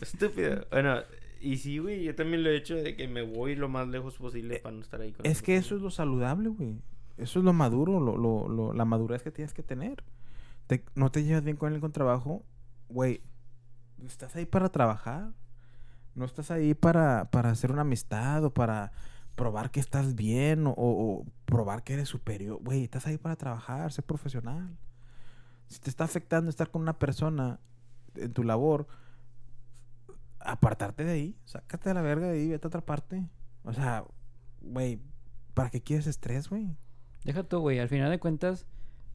Estúpido. Bueno, y sí, güey, yo también lo he hecho de que me voy lo más lejos posible para no estar ahí con es que eso es lo saludable, güey. Eso es lo maduro, lo, lo, lo- la madurez que tienes que tener. Te- no te llevas bien con él con trabajo, güey. Estás ahí para trabajar. No estás ahí para, para hacer una amistad o para probar que estás bien o, probar que eres superior. Güey, estás ahí para trabajar, ser profesional. Si te está afectando estar con una persona en tu labor, apartarte de ahí, sácate de la verga de ahí, vete a otra parte. O sea, güey, ¿para qué quieres estrés, güey? Deja tú, güey. Al final de cuentas,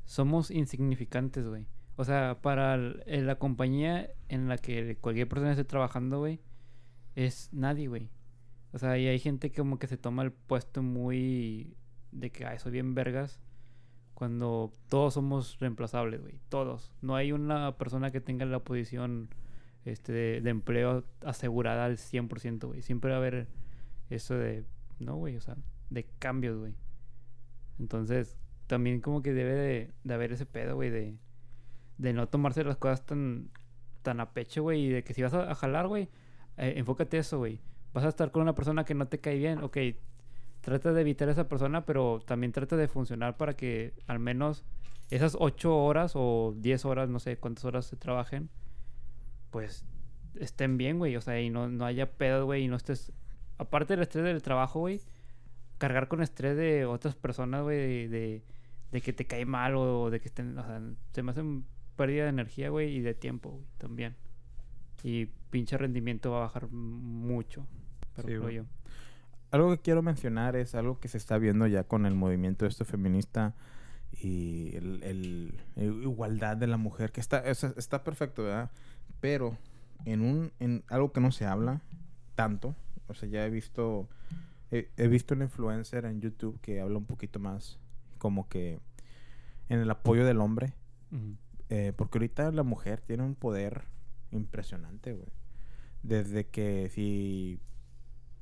somos insignificantes, güey. O sea, para eh, la compañía en la que cualquier persona esté trabajando, güey, es nadie, güey. O sea, y hay gente que como que se toma el puesto muy de que, ay, soy bien vergas. Cuando todos somos reemplazables, güey. Todos. No hay una persona que tenga la posición este, de, de empleo asegurada al 100%, güey. Siempre va a haber eso de, no, güey, o sea, de cambios, güey. Entonces, también como que debe de, de haber ese pedo, güey, de, de no tomarse las cosas tan, tan a pecho, güey, y de que si vas a, a jalar, güey, eh, enfócate eso, güey. Vas a estar con una persona que no te cae bien, ok, trata de evitar a esa persona, pero también trata de funcionar para que al menos esas ocho horas o 10 horas, no sé cuántas horas se trabajen, pues estén bien, güey, o sea, y no, no haya pedo, güey, y no estés, aparte del estrés del trabajo, güey, cargar con estrés de otras personas, güey, de, de, de que te cae mal o de que estén, o sea, se me hace un pérdida de energía, güey, y de tiempo, güey, también. Y pinche rendimiento va a bajar mucho, pero Sí, creo güey. yo. Algo que quiero mencionar es algo que se está viendo ya con el movimiento este feminista y el, el- el igualdad de la mujer, que está, es- está perfecto, ¿verdad? Pero en un en algo que no se habla tanto, o sea, ya he visto he, he visto un influencer en YouTube que habla un poquito más como que en el apoyo del hombre, eh, porque ahorita la mujer tiene un poder impresionante, güey. Desde que si,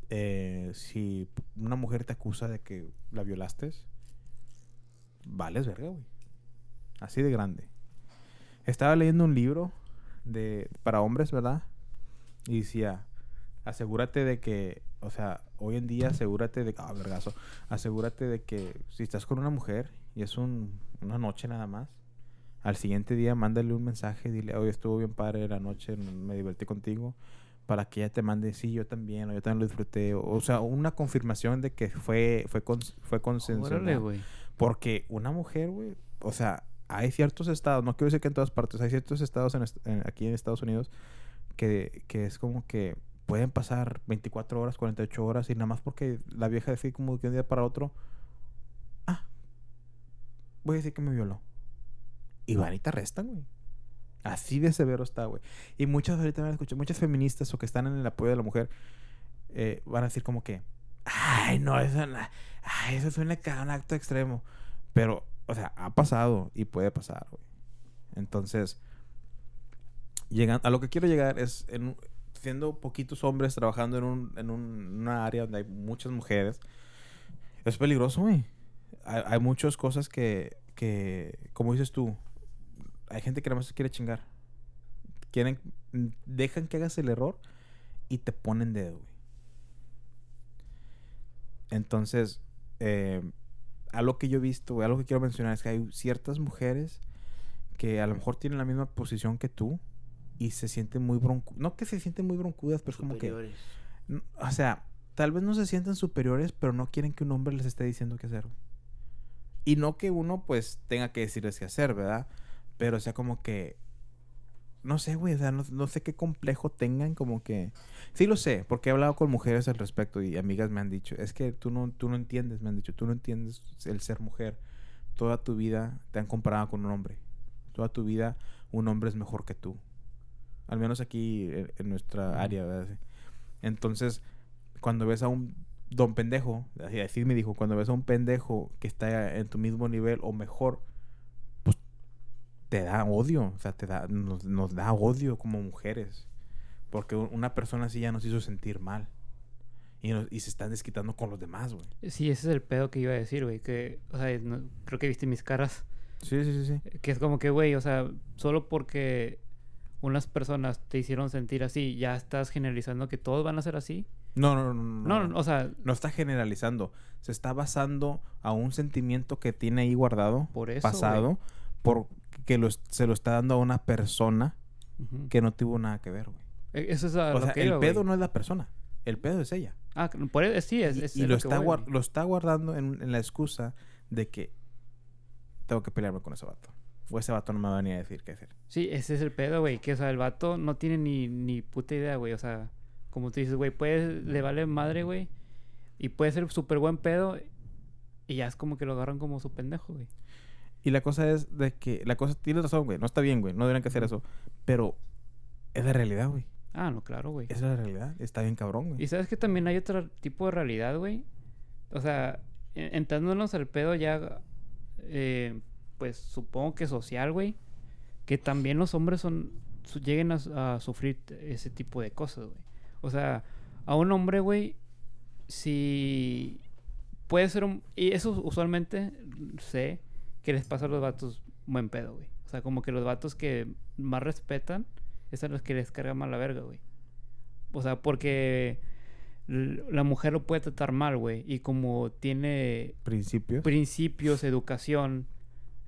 eh, si una mujer te acusa de que la violaste, vales verga, güey. Así de grande. Estaba leyendo un libro de para hombres, ¿verdad? Y decía, asegúrate de que, o sea, hoy en día asegúrate de, ah, vergazo, asegúrate de que si estás con una mujer y es un, una noche nada más, al siguiente día mándale un mensaje, dile, hoy estuvo bien padre la noche, me divertí contigo, para que ella te mande, sí, yo también, o yo también lo disfruté, o, o sea, una confirmación de que fue, fue, cons- fue güey. Porque una mujer, güey, o sea, hay ciertos estados, no quiero decir que en todas partes, hay ciertos estados en est- en- aquí en Estados Unidos que, que es como que pueden pasar 24 horas, 48 horas y nada más porque la vieja decide como que un día para otro, ah, voy a decir que me violó. Y van y te arrestan, güey. Así de severo está, güey. Y muchas, ahorita me escuché, muchas feministas o que están en el apoyo de la mujer eh, van a decir como que, ay, no, eso, ay, eso suena a un acto extremo. Pero, o sea, ha pasado y puede pasar, güey. Entonces, llegan, a lo que quiero llegar es, en, siendo poquitos hombres trabajando en, un, en un- una área donde hay muchas mujeres, es peligroso, güey. Hay, hay muchas cosas que, que, como dices tú, hay gente que nada más se quiere chingar. Quieren, dejan que hagas el error y te ponen dedo, güey. Entonces, eh, algo que yo he visto, güey, algo que quiero mencionar es que hay ciertas mujeres que a lo mejor tienen la misma posición que tú y se sienten muy broncudas. No que se sienten muy broncudas, pero es como que... O sea, tal vez no se sienten superiores, pero no quieren que un hombre les esté diciendo qué hacer. güey. Y no que uno, pues, tenga que decirles qué hacer, ¿verdad? Pero, o sea, como que... No sé, güey, o sea, no, no sé qué complejo tengan, como que... Sí lo sé, porque he hablado con mujeres al respecto y amigas me han dicho, es que tú no, tú no entiendes, me han dicho, tú no entiendes el ser mujer. Toda tu vida te han comparado con un hombre. Toda tu vida un hombre es mejor que tú. Al menos aquí en, en nuestra área, ¿verdad? Sí. Entonces, cuando ves a un don pendejo, así, así me dijo, cuando ves a un pendejo que está en tu mismo nivel o mejor, te da odio, o sea, te da, nos, nos da odio como mujeres. Porque una persona así ya nos hizo sentir mal. Y, nos- y se están desquitando con los demás, güey. Sí, ese es el pedo que iba a decir, güey. Que, o sea, no- creo que viste mis caras. Sí, sí, sí, sí. eh, Que es como que, güey, o sea, solo porque unas personas te hicieron sentir así, ya estás generalizando que todos van a ser así. No, no, no, no. No, no. o sea, No está generalizando. Se está basando a un sentimiento que tiene ahí guardado, por eso. pasado, porque lo, se lo está dando a una persona que no tuvo nada que ver, güey. E- Eso es a O lo sea, que el iba, pedo güey. no es la persona. El pedo es ella. Ah, que- por eso, sí, es, y es y lo, que está voy, lo está guardando en, en la excusa de que tengo que pelearme con ese vato. O ese vato no me va a venir a decir qué hacer. Sí, ese es el pedo, güey. Que, o sea, el vato no tiene ni, ni puta idea, güey. O sea, como tú dices, güey, puede, le vale madre, güey. Y puede ser súper buen pedo. Y ya es como que lo agarran como su pendejo, güey. Y la cosa es de que... La cosa... Tienes razón, güey. No está bien, güey. No deberían que hacer eso. Pero... Es la realidad, güey. Ah, no, claro, güey. Esa es la realidad. Está bien cabrón, güey. Y sabes que también hay otro tipo de realidad, güey. O sea, en- entrándonos al pedo ya, eh, pues supongo que social, güey. Que también los hombres son su- lleguen a, a sufrir ese tipo de cosas, güey. O sea, a un hombre, güey, si puede ser un... Y eso usualmente sé que les pasa a los vatos buen pedo, güey. O sea, como que los vatos que más respetan es a los que les carga más la verga, güey. O sea, porque la mujer lo puede tratar mal, güey. Y como tiene Principios. principios, educación,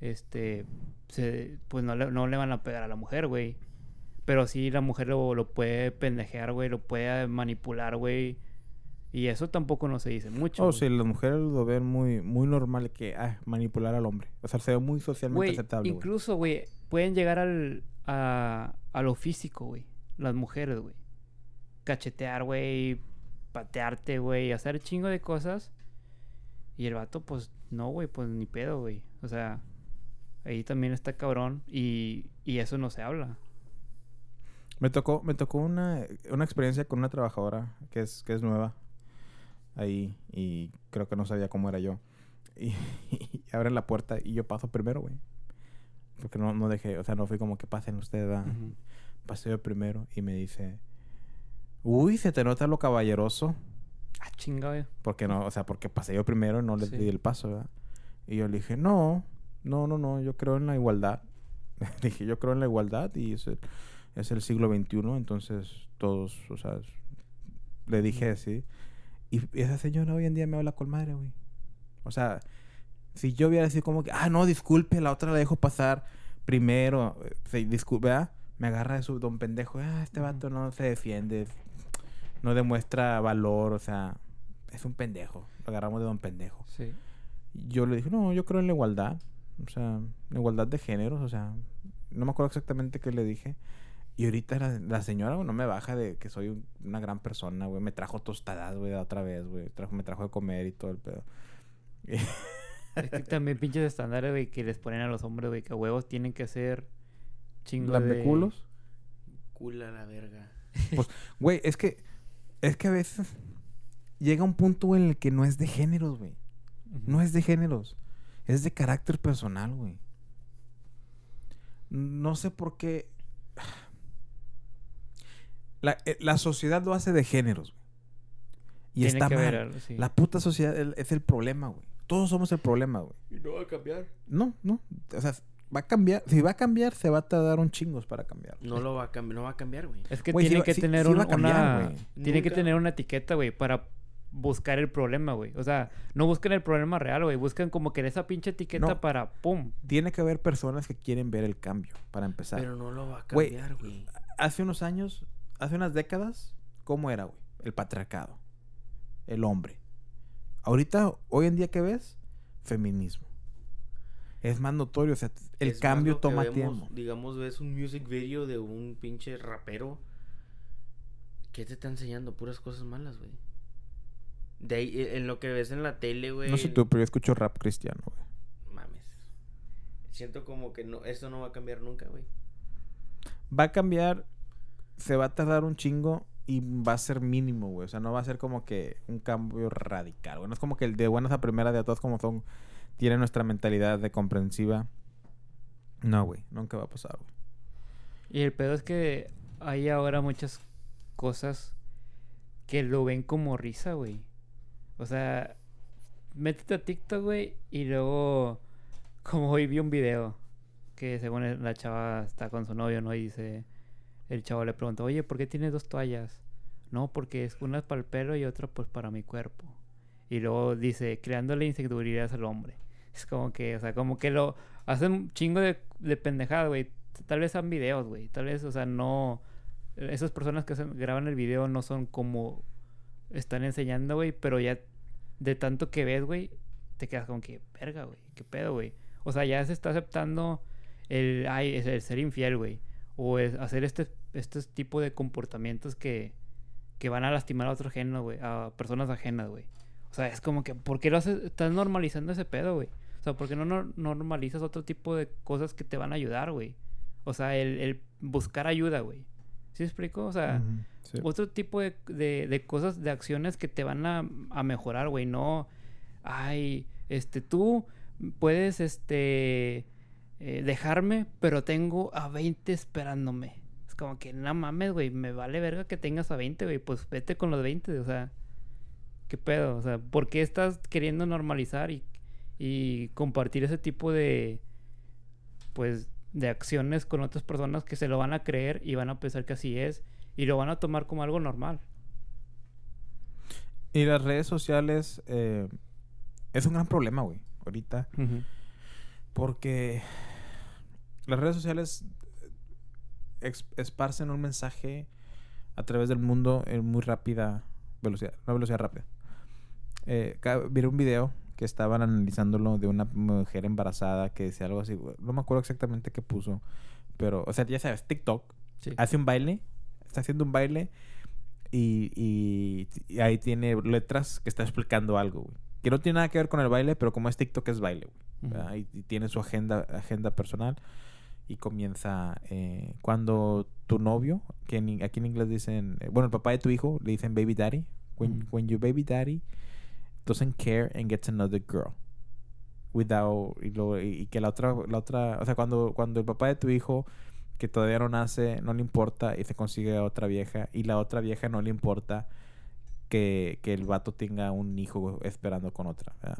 este, se- pues no le, no le van a pegar a la mujer, güey. Pero sí la mujer lo, lo puede pendejear, güey, lo puede manipular, güey. Y eso tampoco no se dice mucho. Oh, sí, las mujeres lo ven muy, muy normal que ah, manipular al hombre. O sea, se ve muy socialmente aceptable. incluso, güey, pueden llegar al, a, a lo físico, güey. Las mujeres, güey. Cachetear, güey. Patearte, güey. Hacer chingo de cosas. Y el vato, pues, no, güey, pues ni pedo, güey. O sea, ahí también está cabrón. Y, y eso no se habla. Me tocó, me tocó una, una experiencia con una trabajadora que es, que es nueva ahí y creo que no sabía cómo era yo. Y, y abren la puerta y yo paso primero, güey. Porque no, no dejé, o sea, no fui como que pasen ustedes, ¿verdad? Ujú. Pasé yo primero y me dice, uy, se te nota lo caballeroso. Ah, chinga, güey. Porque no, o sea, porque pasé yo primero y no le Sí. di el paso, ¿verdad? Y yo le dije, no, No, no, no, yo creo en la igualdad. Dije, yo creo en la igualdad y es el, es el siglo XXI, entonces todos, o sea, le dije así. Y esa señora hoy en día me habla con madre, güey. O sea, si yo hubiera sido como que, ah, no, disculpe, la otra la dejo pasar primero, eh, se disculpe, ¿verdad? Me agarra de su don pendejo, ah, este vato no se defiende, no demuestra valor, o sea, es un pendejo. Lo agarramos de don pendejo. Sí. Yo le dije, no, yo creo en la igualdad. O sea, la igualdad de géneros. O sea, no me acuerdo exactamente qué le dije. Y ahorita la, la señora, güey, no me baja de que soy un- una gran persona, güey. Me trajo tostadas, güey, otra vez, güey. Trajo, me trajo de comer y todo el pedo. Es que también pinches estándares, güey, que les ponen a los hombres, güey, que a huevos tienen que ser chingos de... Lambeculos. Cula la verga. Güey, es que, es que a veces llega un punto güey, en el que no es de géneros, güey. No es de géneros. Es de carácter personal, güey. No sé por qué. La, eh, la sociedad lo hace de géneros, güey. Y Tiene está que mal. ver algo, sí. La puta sociedad es el problema, güey. Todos somos el problema, güey. Y no va a cambiar. No, no. O sea, va a cambiar. Si va a cambiar, se va a tardar un chingos para cambiar. No lo va a cambiar, no va a cambiar, güey. Es que Güey, tiene que tener sí un- cambiar, una... güey. Tiene que tener una etiqueta, güey, para buscar el problema, güey. O sea, no busquen el problema real, güey. Buscan como que esa pinche etiqueta No. para pum. Tiene que haber personas que quieren ver el cambio, para empezar. Pero no lo va a Güey, cambiar, güey. hace unos años, hace unas décadas, ¿cómo era, güey? El patriarcado. El hombre. Ahorita, hoy en día, ¿qué ves? Feminismo. Es más notorio, o sea, el Es más cambio toma vemos, tiempo. Digamos, ves un music video de un pinche rapero. ¿Qué te está enseñando? Puras cosas malas, güey. De ahí, eh, en lo que ves en la tele, güey. No sé tú, pero yo escucho rap cristiano, güey. Mames. Siento como que no, esto no va a cambiar nunca, güey. Va a cambiar, se va a tardar un chingo y va a ser mínimo, güey. O sea, no va a ser como que un cambio radical. No es como que el de buenas a primera de a todos como son, tiene nuestra mentalidad de comprensiva. No, güey, nunca va a pasar, güey. Y el pedo es que hay ahora muchas cosas que lo ven como risa, güey. O sea, métete a TikTok, güey, y luego, como hoy vi un video que según la chava está con su novio, ¿no? Y dice, el chavo le pregunta, oye, ¿por qué tienes dos toallas? No, porque es una para el pelo y otra pues para mi cuerpo. Y luego dice, creándole inseguridades al hombre. Es como que, o sea, como que lo hacen un chingo de, de pendejada, güey. Tal vez sean videos, güey. Tal vez, o sea, no. Esas personas que graban el video no son como están enseñando, güey. Pero ya de tanto que ves, güey, te quedas como que, verga, güey. ¿Qué pedo, güey? O sea, ya se está aceptando el, ay, el ser infiel, güey. O es hacer este, este tipo de comportamientos que, que van a lastimar a otro ajeno, güey. A personas ajenas, güey. O sea, es como que, ¿por qué lo haces? Estás normalizando ese pedo, güey. O sea, ¿por qué no nor- normalizas otro tipo de cosas que te van a ayudar, güey? O sea, el, el buscar ayuda, güey. ¿Sí explico? O sea, sí. otro tipo de, de- de cosas, de acciones que te van a, a mejorar, güey. No, ay, este, tú puedes, este, eh, dejarme, pero tengo a 20 esperándome. Como que, no mames, güey, me vale verga que tengas a 20, güey. Pues vete con los 20, o sea, ¿qué pedo? O sea, ¿por qué estás queriendo normalizar y, y compartir ese tipo de, pues, de acciones con otras personas que se lo van a creer y van a pensar que así es y lo van a tomar como algo normal? Y las redes sociales eh, es un gran problema, güey, ahorita. Porque las redes sociales esparcen un mensaje a través del mundo en muy rápida velocidad, una velocidad rápida. Eh, vi un video que estaban analizándolo de una mujer embarazada que decía algo así, no me acuerdo exactamente qué puso, pero, o sea, ya sabes, TikTok Sí. hace un baile, está haciendo un baile y, y- y ahí tiene letras que está explicando algo, güey. Que no tiene nada que ver con el baile, pero como es TikTok es baile, güey. Ujú. ¿verdad? y, y tiene su agenda, agenda personal y comienza eh, cuando tu novio, que en aquí en inglés dicen, eh, bueno, el papá de tu hijo le dicen baby daddy, when, Ujú. when your baby daddy doesn't care and gets another girl without y, y- y que la otra la otra o sea cuando cuando el papá de tu hijo que todavía no nace no le importa y se consigue a otra vieja y la otra vieja no le importa que, que el vato tenga un hijo esperando con otra ¿verdad?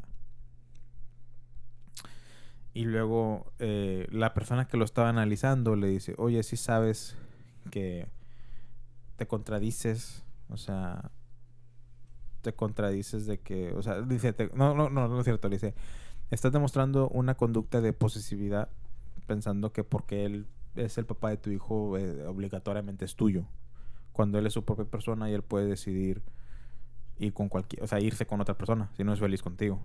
Y luego eh, la persona que lo estaba analizando le dice, oye, si sabes que te contradices, o sea, te contradices de que, o sea, dice, te- no, no, no, no es cierto, le dice, estás demostrando una conducta de posesividad pensando que porque él es el papá de tu hijo, eh, obligatoriamente es tuyo, cuando él es su propia persona y él puede decidir ir con cualquier, o sea, irse con otra persona, si no es feliz contigo.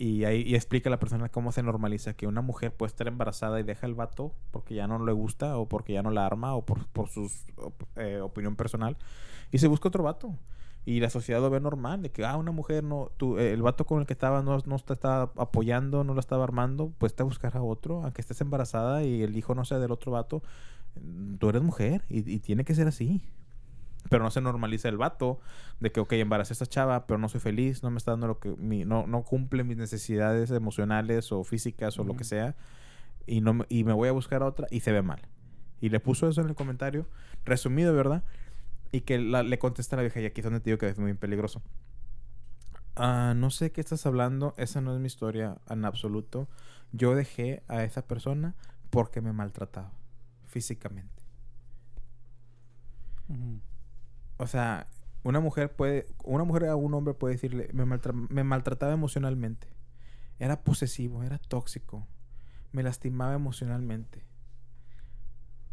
Y ahí explica a la persona cómo se normaliza que una mujer puede estar embarazada y deja el vato porque ya no le gusta o porque ya no la arma o por, por su opinión personal y se busca otro vato. Y la sociedad lo ve normal, de que, ah, una mujer no, tú, eh, el vato con el que estaba no, no te estaba apoyando, no la estaba armando, pues te buscar a otro, aunque estés embarazada y el hijo no sea del otro vato, tú eres mujer y, y tiene que ser así. Pero no se normaliza el vato de que, ok, embaracé a esta chava, pero no soy feliz, no me está dando lo que, mi, no, no cumple mis necesidades emocionales o físicas o lo que sea, y, no, me- y me voy a buscar a otra y se ve mal. Y le puso eso en el comentario, resumido, ¿verdad? Y que la- le contesta a la vieja, y aquí es donde te digo que es muy peligroso. Ah, no sé qué estás hablando, esa no es mi historia en absoluto. Yo dejé a esa persona porque me maltrataba físicamente. O sea, una mujer puede, una mujer a un hombre puede decirle, me, maltra- me maltrataba emocionalmente. Era posesivo, era tóxico. Me lastimaba emocionalmente.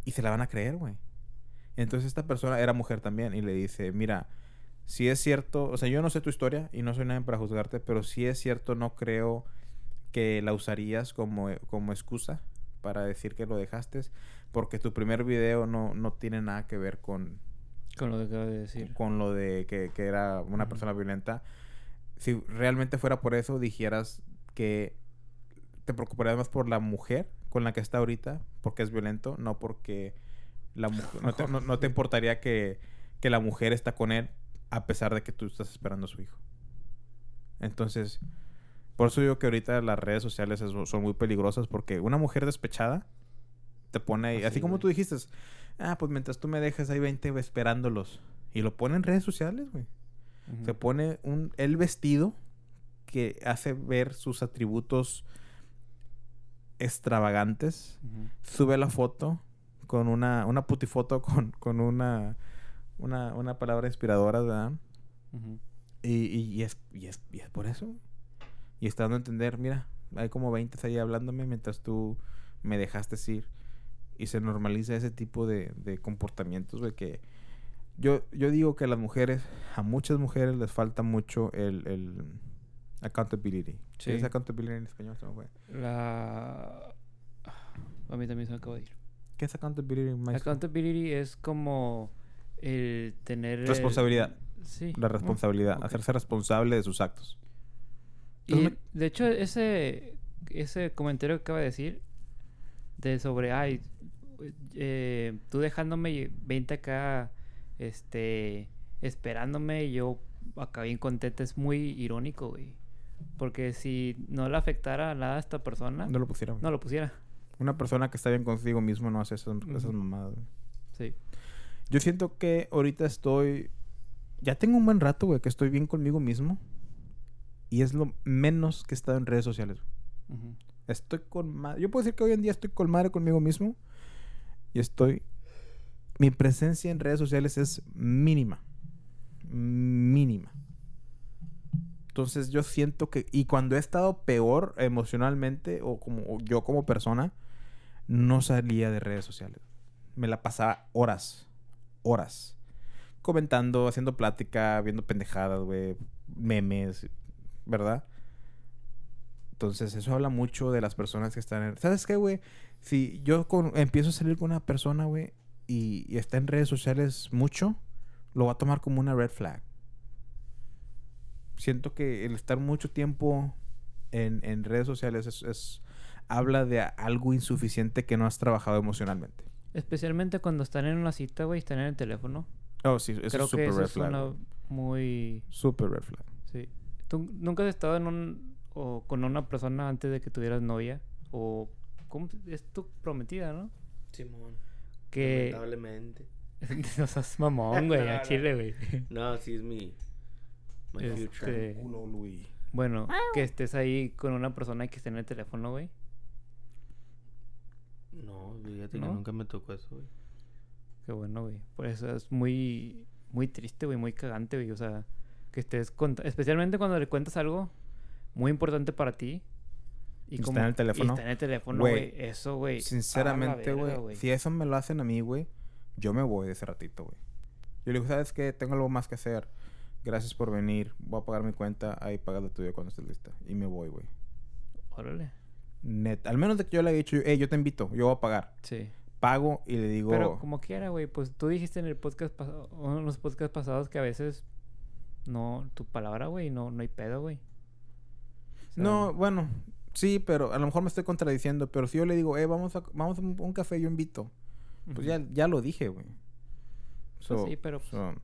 Y se la van a creer, güey. Entonces esta persona era mujer también y le dice, mira, si es cierto, o sea, yo no sé tu historia y no soy nadie para juzgarte, pero si es cierto, no creo que la usarías como, como excusa para decir que lo dejaste, porque tu primer video no, no tiene nada que ver con, Con lo que acabo de decir. con lo de que, que era una persona violenta. Si realmente fuera por eso, dijeras que te preocuparías más por la mujer con la que está ahorita, porque es violento, no porque la mujer... No te, no- no te importaría que, que la mujer está con él a pesar de que tú estás esperando a su hijo. Entonces, por eso digo que ahorita las redes sociales es- son muy peligrosas porque una mujer despechada te pone ahí, Así, así como tú dijiste, ah, pues mientras tú me dejas hay 20 esperándolos. Y lo pone en redes sociales, güey. Se pone un, el vestido que hace ver sus atributos extravagantes. Sube la foto con una, una putifoto con, con una, una, una palabra inspiradora, ¿verdad? Y, y, y es, y, es, y es por eso. Y está dando a entender, mira, hay como 20 ahí hablándome mientras tú me dejaste ir. Y se normaliza ese tipo de, de comportamientos, güey, que yo, yo digo que a las mujeres, a muchas mujeres les falta mucho el, el accountability. Sí. ¿Qué es accountability en español? Se me fue. La... A mí también se me acaba de ir. ¿Qué es accountability, maestro? Accountability es como el tener... el- Responsabilidad. Sí. La responsabilidad, ok. hacerse responsable de sus actos. Y Entonces de hecho, ese, ese comentario que acaba de decir, de sobre, ay, eh, tú dejándome 20 acá, este, esperándome, y yo acá bien contenta, es muy irónico, güey. Porque si no le afectara nada a esta persona, No lo pusieron. no lo pusiera. Una persona que está bien consigo mismo no hace esas, mamadas. güey. Sí. Yo siento que ahorita estoy. Ya tengo un buen rato, güey, que estoy bien conmigo mismo. Y es lo menos que he estado en redes sociales. Estoy con madre. Yo puedo decir que hoy en día estoy con madre conmigo mismo. Y estoy. Mi presencia en redes sociales es mínima. Mínima. Entonces yo siento que. Y cuando he estado peor emocionalmente, o como yo como persona, no salía de redes sociales. Me la pasaba horas. Horas. Comentando, haciendo plática, viendo pendejadas, güey. Memes. ¿Verdad? Entonces, eso habla mucho de las personas que están en... ¿Sabes qué, güey? Si yo con- empiezo a salir con una persona, güey, y, y está en redes sociales mucho, lo va a tomar como una red flag. Siento que el estar mucho tiempo en, en redes sociales es, es- habla de algo insuficiente que no has trabajado emocionalmente. Especialmente cuando están en una cita, güey, están en el teléfono. Oh, sí, eso Creo es que super eso red es flag. una güey. muy... Super red flag. Sí. ¿Tú nunca has estado en un... o con una persona antes de que tuvieras novia? O... ¿Cómo? Es tu prometida, ¿no? Simón. Que... Lamentablemente. no seas mamón, güey, No, a no. Chile, güey. No, sí es mi. My future. Este, Culo, Luis. Bueno, que estés ahí con una persona y que esté en el teléfono, güey. No, fíjate que ¿No? nunca me tocó eso, güey. Qué bueno, güey. Por eso es muy, muy triste, güey, muy cagante, güey. O sea, que estés cont- especialmente cuando le cuentas algo muy importante para ti. Y está en el teléfono. Y está en el teléfono, Güey. Eso, güey. Sinceramente, güey, si eso me lo hacen a mí, güey, yo me voy de ese ratito, güey. Yo le digo, ¿sabes qué? Tengo algo más que hacer. Gracias por venir. Voy a pagar mi cuenta. Ahí pagas la tuya cuando estés lista. Y me voy, güey. Órale. Net. Al menos de que yo le haya dicho, hey, yo te invito. Yo voy a pagar. Sí. Pago y le digo... Pero como quiera, güey, pues tú dijiste en el podcast pasado, en los podcasts pasados que a veces no, tu palabra, güey, no, no hay pedo, güey. Sea, No, bueno, sí, pero a lo mejor me estoy contradiciendo. Pero si yo le digo, eh, vamos a, vamos a un, un café, yo invito. Pues ya, ya lo dije, güey. Pues sí, pero so-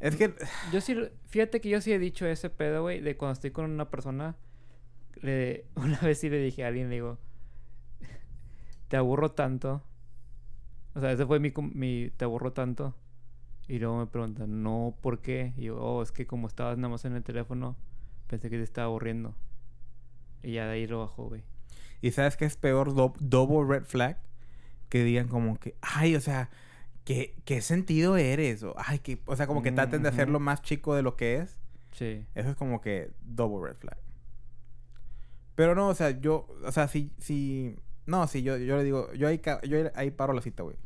es que... yo sí, fíjate que yo sí he dicho ese pedo, güey, de cuando estoy con una persona, le- una vez sí le dije a alguien, le digo, te aburro tanto. O sea, ese fue mi, mi te aburro tanto. Y luego me preguntan, no, ¿por qué? Y yo, oh, es que como estabas nada más en el teléfono, pensé que te estaba aburriendo. Y ya de ahí lo bajó, güey. ¿Y sabes qué es peor? Do- double red flag. Que digan como que, ay, o sea, ¿qué, qué sentido eres? O, ay, que, o sea, como que traten de hacerlo más chico de lo que es. Sí. Eso es como que double red flag. Pero no, o sea, yo, o sea, si, si, no, si yo, yo le digo, yo ahí, yo ahí paro la cita, güey.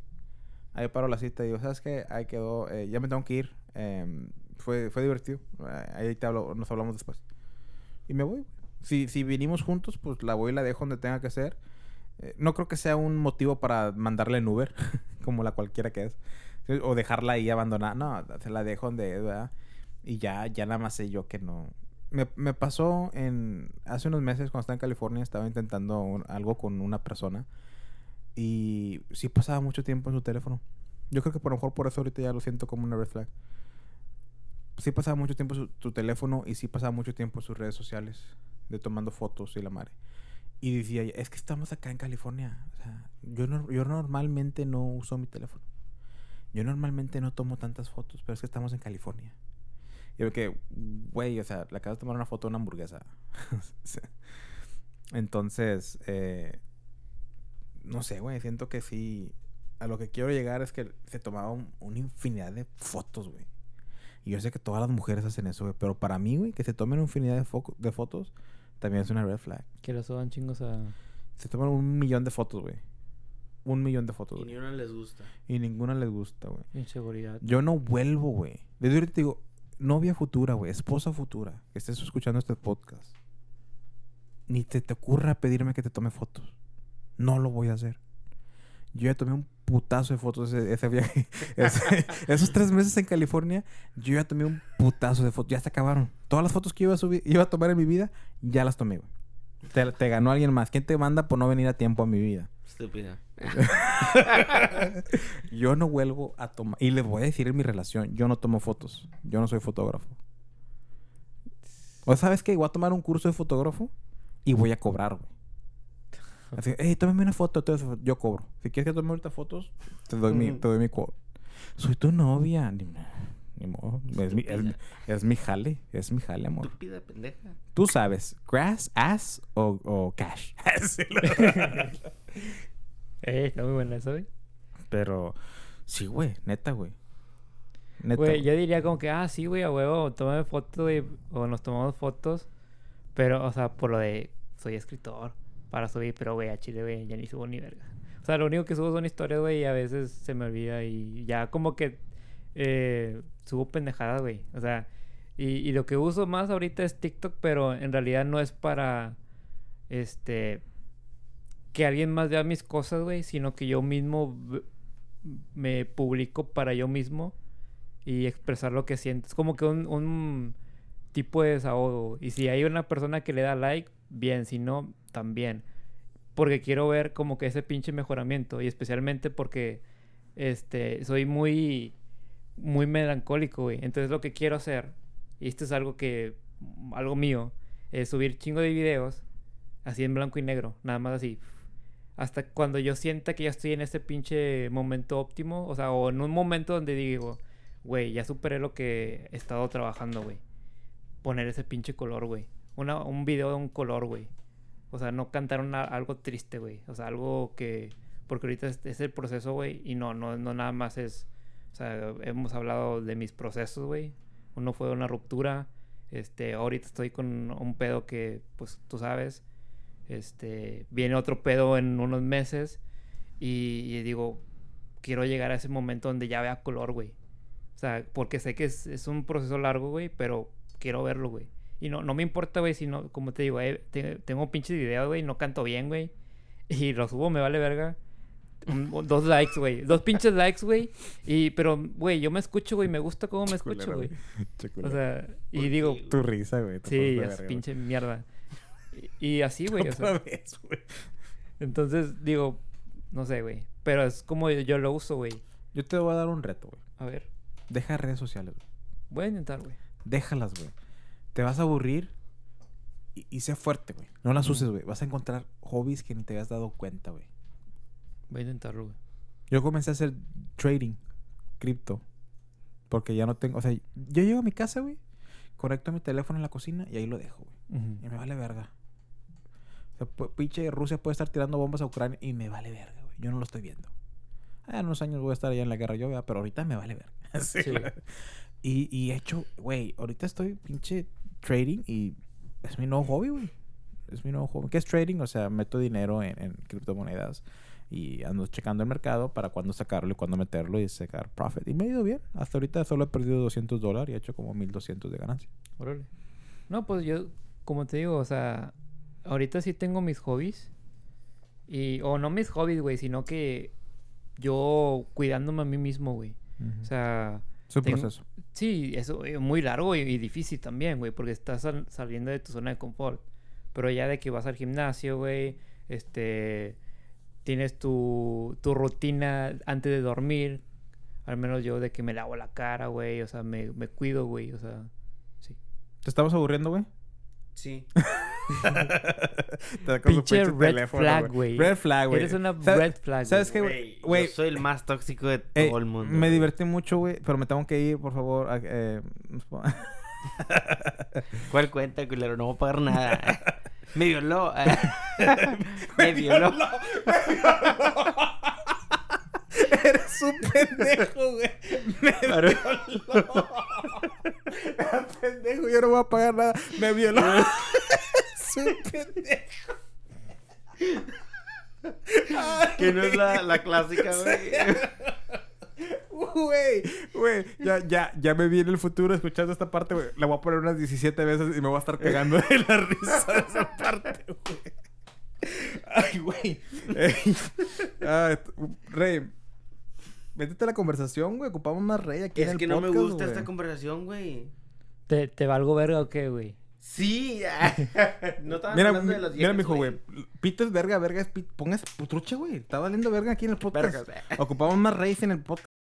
Ahí paro la cita y digo, ¿sabes qué? Ahí quedó, eh, ya me tengo que ir. em, fue, fue divertido. Eh, Ahí te hablo, nos hablamos después. Y me voy, güey. Si, si vinimos juntos, pues la voy y la dejo donde tenga que ser. Eh, no creo que sea un motivo para mandarle en Uber, como la cualquiera que es. O dejarla ahí abandonada. No, se la dejo donde es, ¿verdad? Y ya, ya nada más sé yo que no. Me, me pasó en... Hace unos meses cuando estaba en California, estaba intentando algo con una persona. Y sí pasaba mucho tiempo en su teléfono. Yo creo que por lo mejor por eso ahorita ya lo siento como una red flag. Sí pasaba mucho tiempo su, tu teléfono y sí pasaba mucho tiempo en sus redes sociales. De tomando fotos y la madre. Y decía, es que estamos acá en California. Yo, no- yo normalmente no uso mi teléfono. Yo normalmente no tomo tantas fotos, pero es que estamos en California. Y yo que, güey, o sea, le acabas de tomar una foto de una hamburguesa. Entonces, eh, no sé, güey, siento que sí. A lo que quiero llegar es que se tomaba un- una infinidad de fotos, güey. Y yo sé que todas las mujeres hacen eso, güey. Pero para mí, güey, que se tomen una infinidad de, de fotos, también es una red flag. Que lo suban chingos a... Se toman un millón de fotos, güey. Un millón de fotos, Y güey. ni una les gusta. Y ninguna les gusta, güey. Inseguridad. Yo no vuelvo, güey. Desde ahorita te digo, novia futura, güey. Esposa futura. Que estés escuchando este podcast. Ni te, te ocurra pedirme que te tome fotos. No lo voy a hacer. Yo ya tomé un putazo de fotos ese, ese viaje. Ese- esos tres meses en California, yo ya tomé un putazo de fotos. Ya se acabaron. Todas las fotos que iba a, subir, iba a tomar en mi vida, ya las tomé, güey. Te, te ganó alguien más. ¿Quién te manda por no venir a tiempo a mi vida? Estúpida. Yo no vuelvo a tomar. Y les voy a decir en mi relación: yo no tomo fotos. Yo no soy fotógrafo. ¿O sabes qué? Voy a tomar un curso de fotógrafo y voy a cobrar, güey. Así, hey, tómame una foto. entonces Yo cobro. Si quieres que tome ahorita fotos, te doy, mi, te doy mi quote. Soy tu novia. Ni, ni modo. Es mi, es, mi- es mi jale. Es mi jale, amor. Estúpida pendeja. Tú sabes, grass, ass o, o cash. Eh, está muy buena eso, güey. Pero sí, güey. Neta, güey. Neta. Güey, güey. yo diría como que, ah, sí, güey, a huevo, tómame fotos, güey, o nos tomamos fotos. Pero, o sea, por lo de, soy escritor, para subir, pero, güey, a Chile, güey, ya ni subo ni verga. O sea, lo único que subo son historias, güey, y a veces se me olvida y ya como que eh, subo pendejadas, güey. O sea, y, y lo que uso más ahorita es TikTok, pero en realidad no es para, este, que alguien más vea mis cosas, güey, sino que yo mismo me publico para yo mismo y expresar lo que siento. Es como que un, un tipo de desahogo. Y si hay una persona que le da like, bien. Si no, también. Porque quiero ver como que ese pinche mejoramiento. Y especialmente porque este soy muy, muy melancólico, güey. Entonces lo que quiero hacer, y esto es algo que, algo mío, es subir chingo de videos así en blanco y negro. Nada más así. Hasta cuando yo sienta que ya estoy en ese pinche momento óptimo. O sea, o en un momento donde digo, güey, ya superé lo que he estado trabajando, güey. Poner ese pinche color, güey. un video de un color, güey. O sea, no cantar una- algo triste, güey. O sea, algo que... Porque ahorita es, es el proceso, güey. Y no, no, no nada más es... O sea, hemos hablado de mis procesos, güey. Uno fue una ruptura. Este, ahorita estoy con un pedo que, pues, tú sabes. Este, viene otro pedo en unos meses. Y, y digo, quiero llegar a ese momento donde ya vea color, güey. O sea, porque sé que es, es un proceso largo, güey, pero quiero verlo, güey. Y no, no me importa, güey, si no, como te digo, eh, te- tengo pinches videos, güey, no canto bien, güey. Y los subo, me vale verga. Dos likes, güey. Dos pinches likes, güey. Y, pero, güey, yo me escucho, güey, me gusta cómo me escucho, güey. O sea, y ¿Por digo, tu risa, güey. sí, es pinche mierda. Y, y así, güey, o sea. Otra vez, güey. Entonces, digo, no sé, güey. Pero es como yo lo uso, güey. Yo te voy a dar un reto, güey. A ver, Deja redes sociales, güey. voy a intentar, güey. Déjalas, güey. Te vas a aburrir y, y sé fuerte, güey. No las Ujú. uses, güey. Vas a encontrar hobbies que ni te habías dado cuenta, güey. Voy a intentarlo, güey. Yo comencé a hacer trading, cripto. Porque ya no tengo. O sea, yo llego a mi casa, güey. Conecto mi teléfono en la cocina y ahí lo dejo, güey. Y me vale verga. O sea, pinche Rusia puede estar tirando bombas a Ucrania y me vale verga, güey. Yo no lo estoy viendo. Ah, en unos años voy a estar allá en la guerra yo, ¿verdad? pero ahorita me vale verga. Sí. Y, y he hecho, güey, ahorita estoy pinche trading y es mi nuevo hobby, güey. Es mi nuevo hobby. ¿Qué es trading? O sea, meto dinero en, en criptomonedas y ando checando el mercado para cuándo sacarlo y cuándo meterlo y sacar profit. Y me ha ido bien. Hasta ahorita solo he perdido 200 dólares y he hecho como 1200 de ganancia. Órale. No, pues yo, como te digo, o sea, ahorita sí tengo mis hobbies. Y, o no mis hobbies, güey, sino que yo cuidándome a mí mismo, güey. O sea, es un proceso. sí, eso es muy largo y, y difícil también, güey, porque estás sal- saliendo de tu zona de confort. Pero ya de que vas al gimnasio, güey, este, tienes tu, tu rutina antes de dormir. Al menos yo de que me lavo la cara, güey, o sea, me, me cuido, güey, o sea, sí. ¿Te estamos aburriendo, güey? Sí. Te Pinche red teléfono, flag, güey. Red flag, güey. Eres una ¿Sabes- red flag, ¿Sabes qué, güey. yo soy el más tóxico de eh, todo el mundo. Me güey. divertí mucho, güey, pero me tengo que ir, por favor. a- eh, ¿Cuál cuenta, culero? No voy a pagar nada. Me violó. Me violó. Eres un pendejo, güey. Me Claro. violó. Era pendejo, yo no voy a pagar nada. Me violó. Es un pendejo. Que no es la, la clásica, güey. Güey, güey, ya, ya, ya me vi en el futuro escuchando esta parte, güey. La voy a poner unas 17 veces y me voy a estar cagando de la risa de esa parte, güey. Ay, güey. Ey. Ah, Rey, métete a la conversación, güey. Ocupamos más rey aquí en Es el que no me gusta güey. esta conversación, güey. ¿Te, ¿Te valgo verga o qué, güey? Sí. no estaba Mira, hablando de las mira, mijo, güey. Pito es verga, verga es pito. Pongas putruche, güey. Está valiendo verga aquí en el podcast. Vergas. Ocupamos más reyes en el podcast.